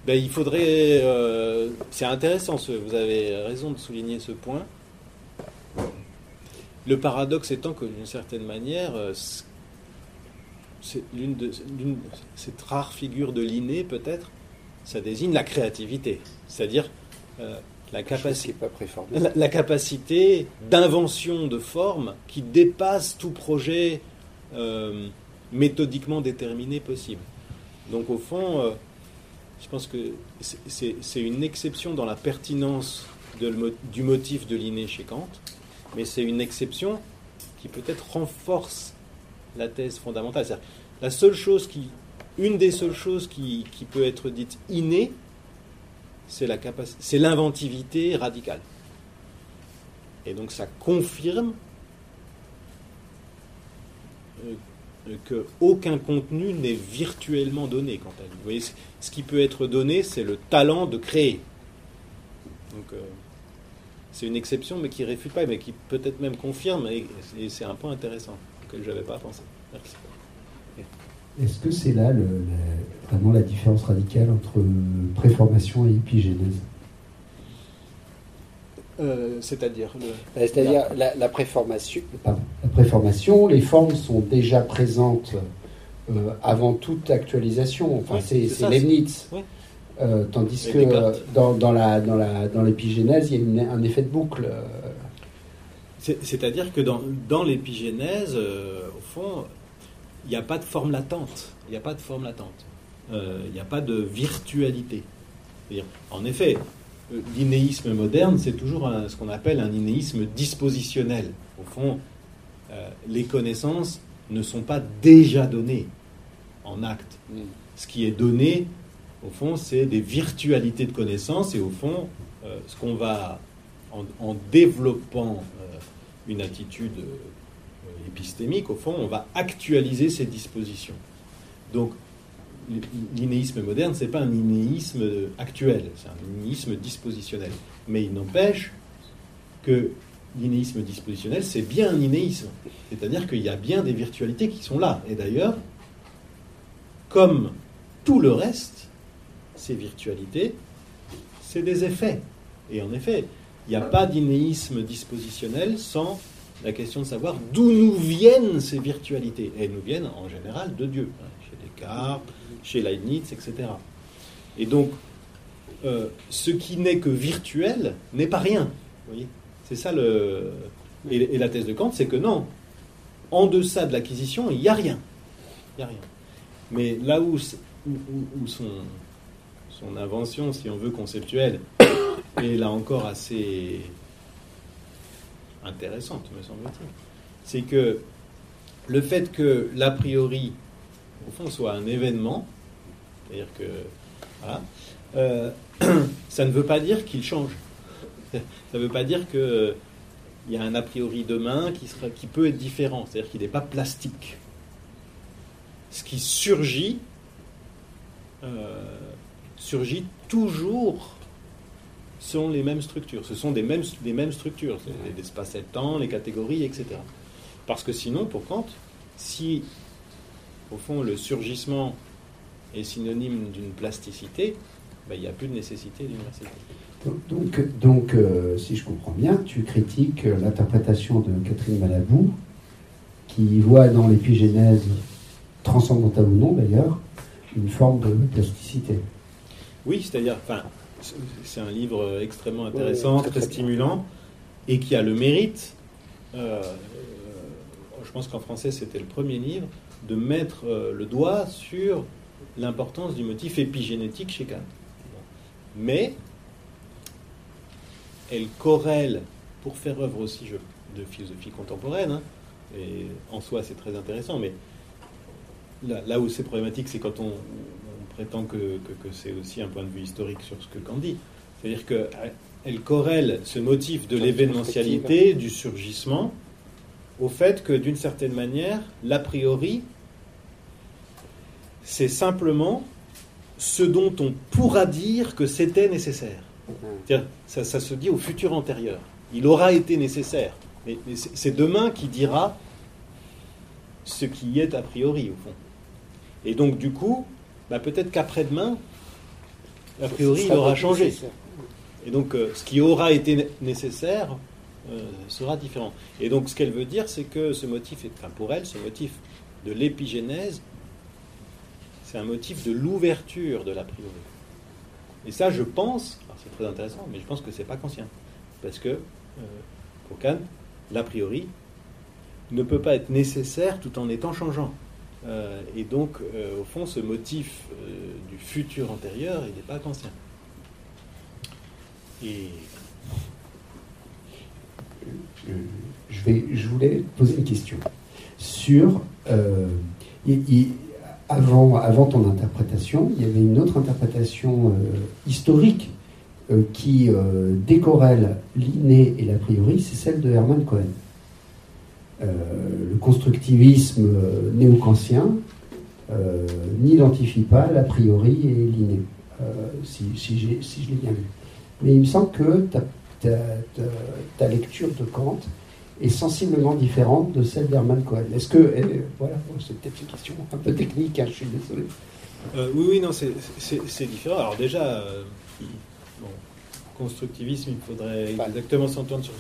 Ben, il faudrait. Euh, c'est intéressant, vous avez raison de souligner ce point. Le paradoxe étant que, d'une certaine manière, euh, c'est l'une de cette rare figure de l'inné, peut-être, ça désigne la créativité. C'est-à-dire euh, la, capacité, la, la, capacité d'invention de formes qui dépasse tout projet méthodiquement déterminé possible. Donc, au fond je pense que c'est une exception dans la pertinence du motif de l'inné chez Kant, mais c'est une exception qui peut-être renforce la thèse fondamentale. La seule chose qui, une des seules choses qui, peut être dite innée, c'est l'inventivité radicale. Et donc ça confirme euh, qu'aucun contenu n'est virtuellement donné quant à. Vous voyez, ce qui peut être donné, c'est le talent de créer. Donc, euh, c'est une exception, mais qui ne réfute pas, mais qui peut-être même confirme, et, c'est un point intéressant auquel je n'avais pas pensé. Merci. Est-ce que c'est là vraiment la différence radicale entre préformation et épigénèse? Euh, c'est-à-dire ben, C'est-à-dire la, préformation, la préformation, les formes sont déjà présentes euh, avant toute actualisation. Enfin, c'est Leibniz. Euh, tandis que dans, dans, la, dans, la, dans l'épigénèse, il y a un effet de boucle. C'est-à-dire que dans, dans l'épigénèse, au fond, il n'y a pas de forme latente. Il n'y a pas de forme latente. Il n'y a pas de virtualité. En effet, l'innéisme moderne, c'est toujours ce qu'on appelle un innéisme dispositionnel. Au fond, euh, les connaissances ne sont pas déjà données en acte. Mm. Ce qui est donné, au fond, c'est des virtualités de connaissances et au fond, euh, ce qu'on va, en, développant euh, une attitude épistémique, au fond, on va actualiser ces dispositions. Donc, l'innéisme moderne, ce n'est pas un innéisme actuel, c'est un innéisme dispositionnel. Mais il n'empêche que l'innéisme dispositionnel, c'est bien un innéisme. C'est-à-dire qu'il y a bien des virtualités qui sont là. Et d'ailleurs, comme tout le reste, ces virtualités, c'est des effets. Et en effet, il n'y a pas d'innéisme dispositionnel sans la question de savoir d'où nous viennent ces virtualités. Elles nous viennent en général de Dieu. Chez Descartes, chez Leibniz, etc. Et donc, euh, ce qui n'est que virtuel n'est pas rien. C'est ça le. Et, la thèse de Kant, c'est que non, en deçà de l'acquisition, il n'y a rien. Il a rien. Mais là où, où, son, son invention, si on veut, conceptuelle, est là encore assez intéressante, me semble-t-il, c'est que le fait que l'a priori, au fond, soit un événement, c'est-à-dire que. Voilà. Euh, ça ne veut pas dire qu'il change. Ça ne veut pas dire qu'il euh, y a un a priori demain qui peut être différent, c'est-à-dire qu'il n'est pas plastique. Ce qui surgit, euh, surgit toujours selon les mêmes structures. Ce sont des mêmes, les mêmes structures, l'espace et le temps, les catégories, etc. Parce que sinon, pour Kant, si, au fond, le surgissement est synonyme d'une plasticité, ben, il n'y a plus de nécessité d'université. Donc, donc euh, si je comprends bien, tu critiques l'interprétation de Catherine Malabou, qui voit dans l'épigénèse transcendantale ou non d'ailleurs, une forme de plasticité. Oui, c'est-à-dire, enfin, c'est un livre extrêmement intéressant, très, stimulant, et qui a le mérite, euh, je pense qu'en français c'était le premier livre, de mettre euh, le doigt sur l'importance du motif épigénétique chez Kant. Mais elle corrèle, pour faire œuvre aussi de philosophie contemporaine, hein, et en soi c'est très intéressant, mais là, où c'est problématique, c'est quand on, prétend que, c'est aussi un point de vue historique sur ce que Kant dit. C'est-à-dire qu'elle corrèle ce motif de l'événementialité, du surgissement, au fait que d'une certaine manière, l'a priori, c'est simplement ce dont on pourra dire que c'était nécessaire. Ça, ça, se dit au futur antérieur. Il aura été nécessaire. Mais, c'est demain qui dira ce qui est a priori, au fond. Et donc, du coup, bah, peut-être qu'après-demain, a priori, il aura changé. Et donc, euh, ce qui aura été nécessaire euh, sera différent. Et donc, ce qu'elle veut dire, c'est que ce motif, est, enfin, pour elle, ce motif de l'épigénèse, c'est un motif de l'ouverture de l'a priori. Et ça, je pense, c'est très intéressant, mais je pense que c'est pas conscient. Parce que, euh, pour Kant, l'a priori ne peut pas être nécessaire tout en étant changeant. Euh, et donc, euh, au fond, ce motif du futur antérieur, il n'est pas conscient. Et je, vais, je voulais poser une question sur. avant, ton interprétation, il y avait une autre interprétation euh, historique euh, qui euh, décorrèle l'inné et l'a priori, c'est celle de Hermann Cohen. Le constructivisme néo-kantien n'identifie pas l'a priori et l'inné, si, si, je l'ai bien vu. Mais il me semble que ta lecture de Kant est sensiblement différente de celle d'Hermann Cohen. Est-ce que. Euh, voilà, c'est peut-être une question un peu technique, hein, je suis désolé. Euh, oui, oui, non, c'est différent. Alors, déjà, euh, bon, constructivisme, il faudrait exactement s'entendre sur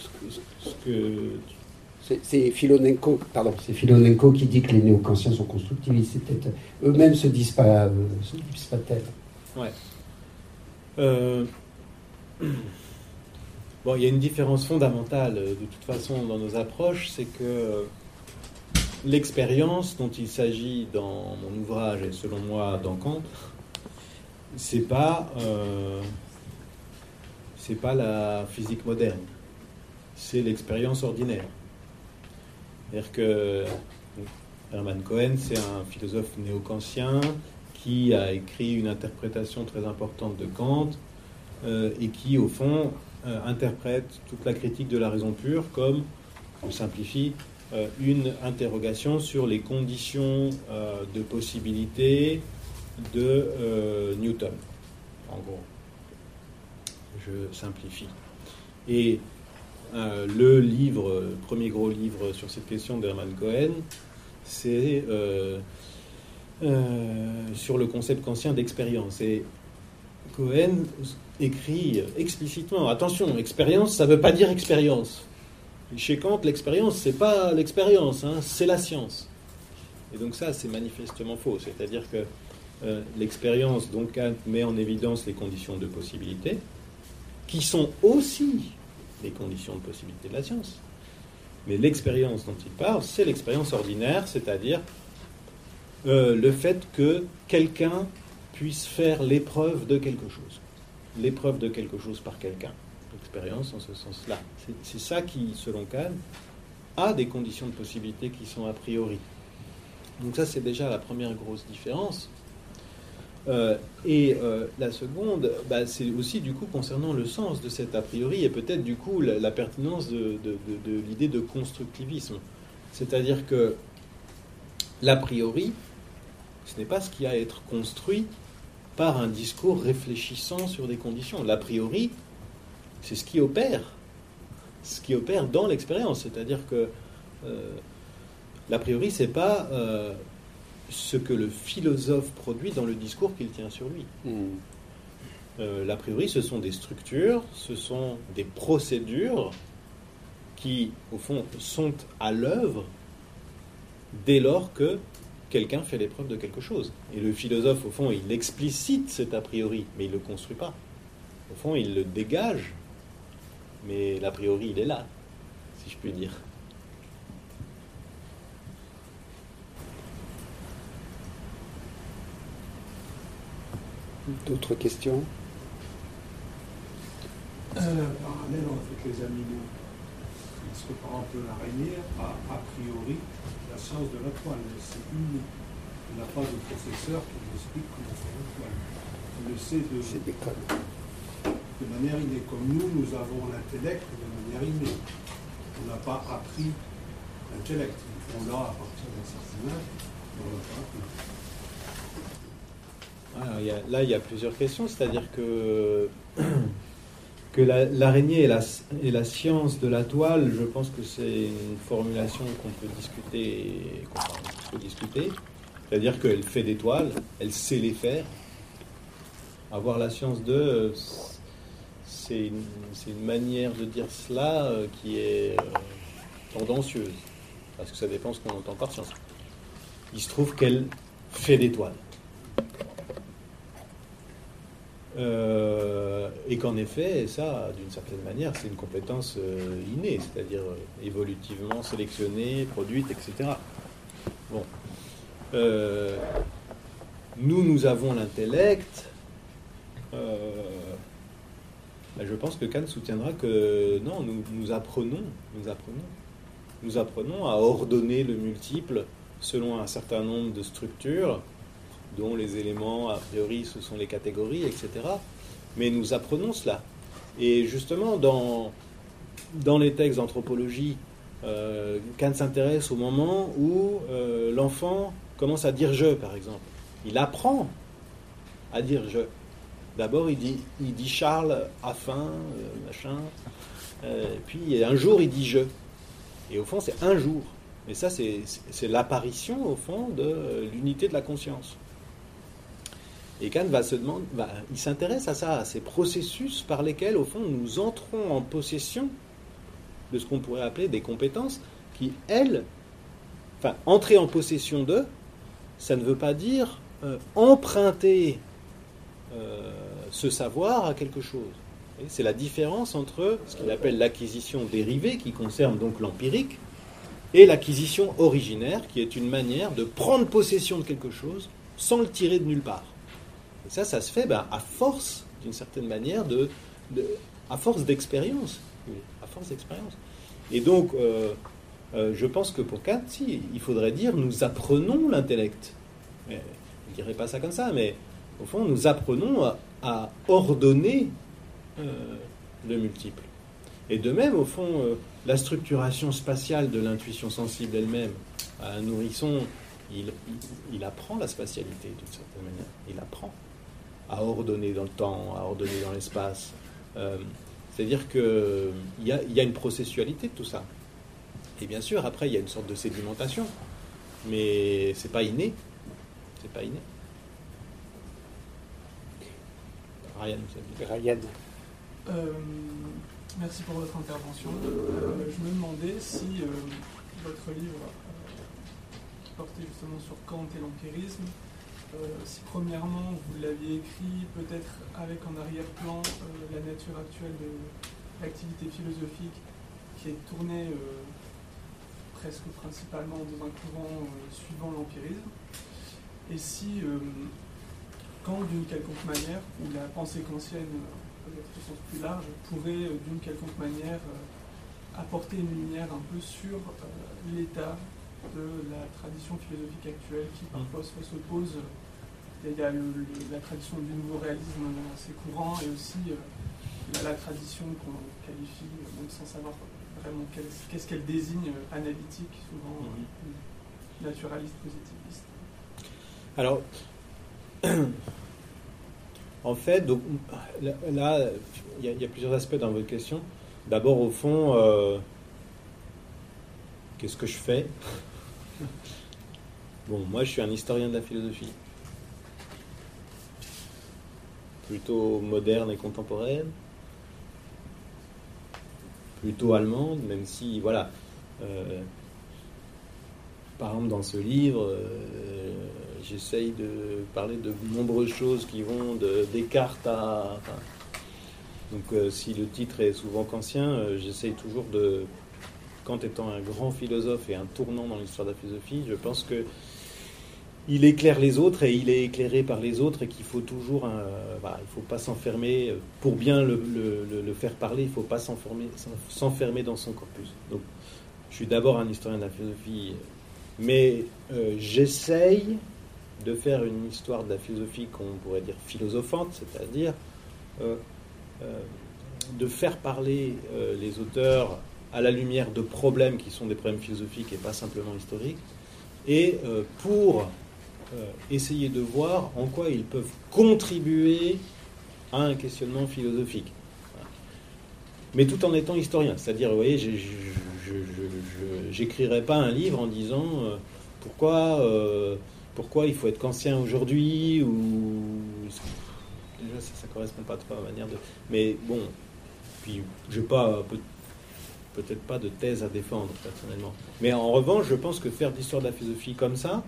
ce, que. C'est Filonenko, pardon, c'est Filonenko qui dit que les néo-kantiens sont constructivistes. C'est peut-être eux-mêmes se disent pas, se disent pas tel. Ouais. Bon, il y a une différence fondamentale euh, de toute façon dans nos approches, c'est que euh, l'expérience dont il s'agit dans mon ouvrage et selon moi dans Kant, c'est pas euh, c'est pas la physique moderne, c'est l'expérience ordinaire. C'est-à-dire que Hermann Cohen, c'est un philosophe néo-kantien qui a écrit une interprétation très importante de Kant et qui, au fond, euh, interprète toute la critique de la raison pure comme, on simplifie, euh, une interrogation sur les conditions euh, de possibilité de Newton. En gros, je simplifie. Et le livre, premier gros livre sur cette question d'Hermann Cohen, c'est sur le concept kantien d'expérience. Et Cohen écrit explicitement, attention, expérience, ça ne veut pas dire expérience. Chez Kant, l'expérience, c'est pas l'expérience, hein, c'est la science. Et donc ça, c'est manifestement faux. C'est-à-dire que euh, l'expérience, donc met en évidence les conditions de possibilité, qui sont aussi les conditions de possibilité de la science. Mais l'expérience dont il parle, c'est l'expérience ordinaire, c'est-à-dire euh, le fait que quelqu'un puisse faire l'épreuve de quelque chose l'épreuve de quelque chose par quelqu'un. L'expérience en ce sens-là. C'est ça qui, selon Kahn, a des conditions de possibilité qui sont a priori. Donc ça, c'est déjà la première grosse différence. Euh, et euh, la seconde, bah, c'est aussi du coup concernant le sens de cet a priori et peut-être du coup la, pertinence de, l'idée de constructivisme. C'est-à-dire que l'a priori, ce n'est pas ce qui a à être construit par un discours réfléchissant sur des conditions. L'a priori, c'est ce qui opère, ce qui opère dans l'expérience. C'est-à-dire que euh, l'a priori, c'est pas ce que le philosophe produit dans le discours qu'il tient sur lui. Hmm. Euh, l'a priori, ce sont des structures, ce sont des procédures qui, au fond, sont à l'œuvre dès lors que quelqu'un fait l'épreuve de quelque chose. Et le philosophe, au fond, il explicite cet a priori, mais il ne le construit pas. Au fond, il le dégage, mais l'a priori, il est là, si je puis dire. D'autres questions? Euh, Parallèle avec les animaux. Parce que par exemple, l'araignée a a priori la science de la toile. C'est unique. Il n'a pas de professeur qui lui explique comment faire une toile. Il le sait de, manière innée. Comme nous, nous avons l'intellect de manière innée. On n'a pas appris l'intellect. On l'a à partir d'un certain âge. On l'a pas appris. Alors, il y a- là, il y a plusieurs questions, c'est-à-dire que, que la- l'araignée la, est la science de la toile, je pense que c'est une formulation qu'on peut discuter, qu'on peut discuter. C'est-à-dire qu'elle fait des toiles, elle sait les faire. Avoir la science de, c'est une, une manière de dire cela euh, qui est euh, tendancieuse, parce que ça dépend ce qu'on entend par science. Il se trouve qu'elle fait des toiles. Euh, et qu'en effet, ça, d'une certaine manière, c'est une compétence euh, innée, c'est-à-dire euh, évolutivement sélectionnée, produite, etc. Bon. Nous, nous avons l'intellect. Je pense que Kant soutiendra que non, nous apprenons, nous apprenons, nous apprenons à ordonner le multiple selon un certain nombre de structures dont les éléments, a priori, ce sont les catégories, etc. Mais nous apprenons cela. Et justement, dans, dans les textes d'anthropologie, euh, Kant s'intéresse au moment où euh, l'enfant commence à dire je, par exemple. Il apprend à dire je. D'abord, il dit, il dit Charles a faim, euh, machin. Euh, puis un jour, il dit je. Et au fond, c'est un jour. Et ça, c'est c'est l'apparition, au fond, de euh, l'unité de la conscience. Et Kant va se demander, va- il s'intéresse à ça, à ces processus par lesquels, au fond, nous entrons en possession de ce qu'on pourrait appeler des compétences qui, elles, enfin, entrer en possession d'eux, ça ne veut pas dire euh, emprunter euh, ce savoir à quelque chose. C'est la différence entre ce qu'il appelle l'acquisition dérivée, qui concerne donc l'empirique, et l'acquisition originaire, qui est une manière de prendre possession de quelque chose sans le tirer de nulle part. Et ça, ça se fait ben, à force, d'une certaine manière, de, à force d'expérience. À force d'expérience. Et donc, euh, euh, je pense que pour Kant, si, il faudrait dire nous apprenons l'intellect. Je ne dirais pas ça comme ça, mais au fond, nous apprenons à, ordonner euh, le multiple. Et de même, au fond, la structuration spatiale de l'intuition sensible elle-même, à un nourrisson, il- il apprend la spatialité d'une certaine manière. Il apprend à ordonner dans le temps, à ordonner dans l'espace. Euh, C'est-à-dire qu'il y a, il y a une processualité de tout ça. Et bien sûr, après, il y a une sorte de sédimentation. Mais c'est pas inné. C'est pas inné. Ryan, vous avez dit. Ryan. Euh, merci pour votre intervention. Euh, je me demandais si euh, votre livre, euh, qui portait justement sur Kant et l'empirisme, si premièrement vous l'aviez écrit peut-être avec en arrière-plan euh, la nature actuelle de l'activité philosophique qui est tournée euh, presque principalement dans un courant euh, suivant l'empirisme, et si euh, Kant d'une quelconque manière, ou la pensée kantienne euh, au sens plus large, pourrait euh, d'une quelconque manière euh, apporter une lumière un peu sur euh, l'état de la tradition philosophique actuelle qui parfois se s'oppose. Il y a- le- le- la tradition du nouveau réalisme assez courant et aussi euh, la, la tradition qu'on qualifie, euh, même sans savoir vraiment qu'est-ce qu'elle désigne, euh, analytique, souvent euh, naturaliste, positiviste. Alors, en fait, donc, là, il y, a- il y a plusieurs aspects dans votre question. D'abord, au fond, euh, qu'est-ce que je fais? Bon, moi, je suis un historien de la philosophie. Plutôt moderne et contemporaine. Plutôt allemande, même si, voilà. euh, par exemple, dans ce livre, euh, j'essaye de parler de nombreuses choses qui vont de Descartes à. donc, euh, si le titre est souvent kantien, j'essaye toujours de. Kant étant un grand philosophe et un tournant dans l'histoire de la philosophie, je pense que il éclaire les autres et il est éclairé par les autres et qu'il faut toujours, un- voilà, il faut pas s'enfermer euh, pour bien le, faire parler, il faut pas s'enfermer, dans son corpus. Donc, je suis d'abord un historien de la philosophie, mais euh, j'essaye de faire une histoire de la philosophie qu'on pourrait dire philosophante, c'est-à-dire euh, de faire parler les auteurs à la lumière de problèmes qui sont des problèmes philosophiques et pas simplement historiques, et pour essayer de voir en quoi ils peuvent contribuer à un questionnement philosophique. Mais tout en étant historien. C'est-à-dire, vous voyez, je n'écrirai pas un livre en disant euh, pourquoi, euh, pourquoi il faut être kantien aujourd'hui, ou. Déjà, ça ne correspond pas trop à ma manière de. Mais bon, puis je n'ai pas. peut- Peut-être pas de thèse à défendre personnellement. Mais en revanche, je pense que faire de l'histoire de la philosophie comme ça,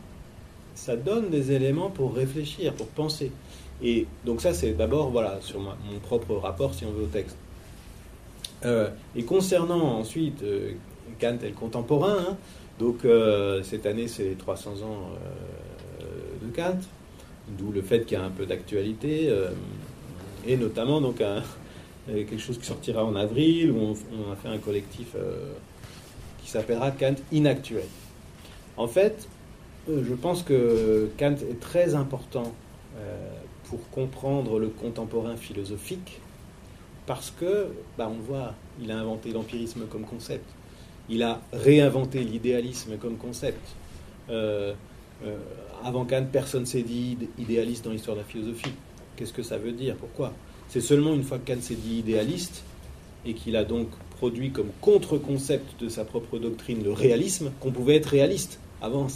ça donne des éléments pour réfléchir, pour penser. Et donc ça, c'est d'abord voilà sur mon propre rapport, si on veut, au texte. Euh, et concernant ensuite euh, Kant et le contemporain, hein, donc euh, cette année c'est les 300 ans de Kant, d'où le fait qu'il y a un peu d'actualité, et notamment donc quelque chose qui sortira en avril, où on, on a fait un collectif qui s'appellera Kant Inactuel. En fait, je pense que Kant est très important euh, pour comprendre le contemporain philosophique, parce que, bah, on voit, il a inventé l'empirisme comme concept, il a réinventé l'idéalisme comme concept. Euh, euh, avant Kant, personne s'est dit idé- idéaliste dans l'histoire de la philosophie. Qu'est-ce que ça veut dire? Pourquoi? C'est seulement une fois que Kant s'est dit idéaliste et qu'il a donc produit comme contre-concept de sa propre doctrine le réalisme qu'on pouvait être réaliste. Avant,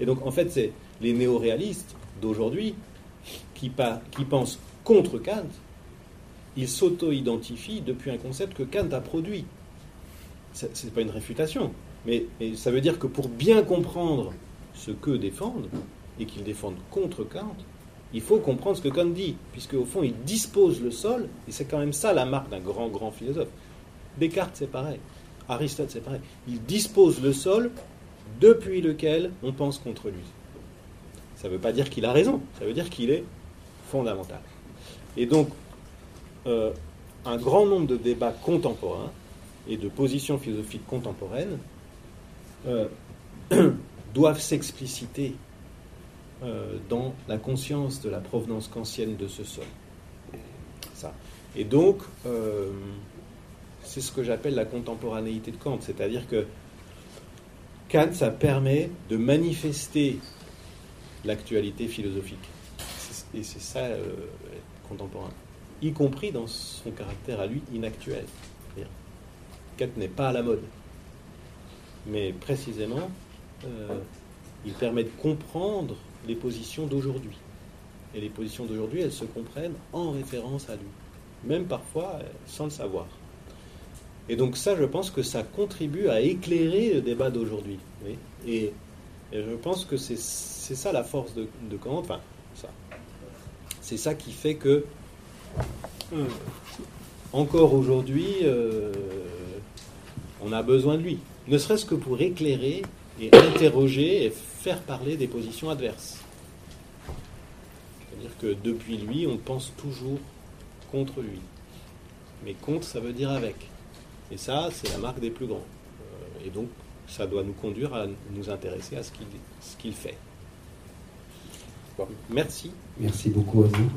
et donc en fait, c'est les néo-réalistes d'aujourd'hui qui, pensent contre Kant. Ils s'auto-identifient depuis un concept que Kant a produit. Ce n'est pas une réfutation, mais, mais ça veut dire que pour bien comprendre ce qu'eux défendent, et qu'ils défendent contre Kant, il faut comprendre ce que Kant dit, puisque au fond, il dispose le sol, et c'est quand même ça la marque d'un grand, grand philosophe. Descartes, c'est pareil. Aristote, c'est pareil. Il dispose le sol depuis lequel on pense contre lui. Ça ne veut pas dire qu'il a raison, ça veut dire qu'il est fondamental. Et donc, euh, un grand nombre de débats contemporains et de positions philosophiques contemporaines euh, doivent s'expliciter euh, dans la conscience de la provenance kantienne de ce sol. Ça. Et donc, c'est ce que j'appelle la contemporanéité de Kant, c'est-à-dire que Kant, ça permet de manifester l'actualité philosophique. Et c'est ça, euh, contemporain. Y compris dans son caractère à lui inactuel. Kant n'est pas à la mode. Mais précisément, euh, il permet de comprendre les positions d'aujourd'hui. Et les positions d'aujourd'hui, elles se comprennent en référence à lui. Même parfois euh, sans le savoir. Et donc ça, je pense que ça contribue à éclairer le débat d'aujourd'hui. Et, je pense que c'est ça la force de, de Kant. Enfin, ça. C'est ça qui fait que, euh, encore aujourd'hui, euh, on a besoin de lui. Ne serait-ce que pour éclairer et interroger et faire parler des positions adverses. C'est-à-dire que depuis lui, on pense toujours contre lui. Mais contre, ça veut dire avec. Et ça, c'est la marque des plus grands. Euh, et donc, ça doit nous conduire à nous intéresser à ce qu'il fait. Merci. Merci beaucoup à vous.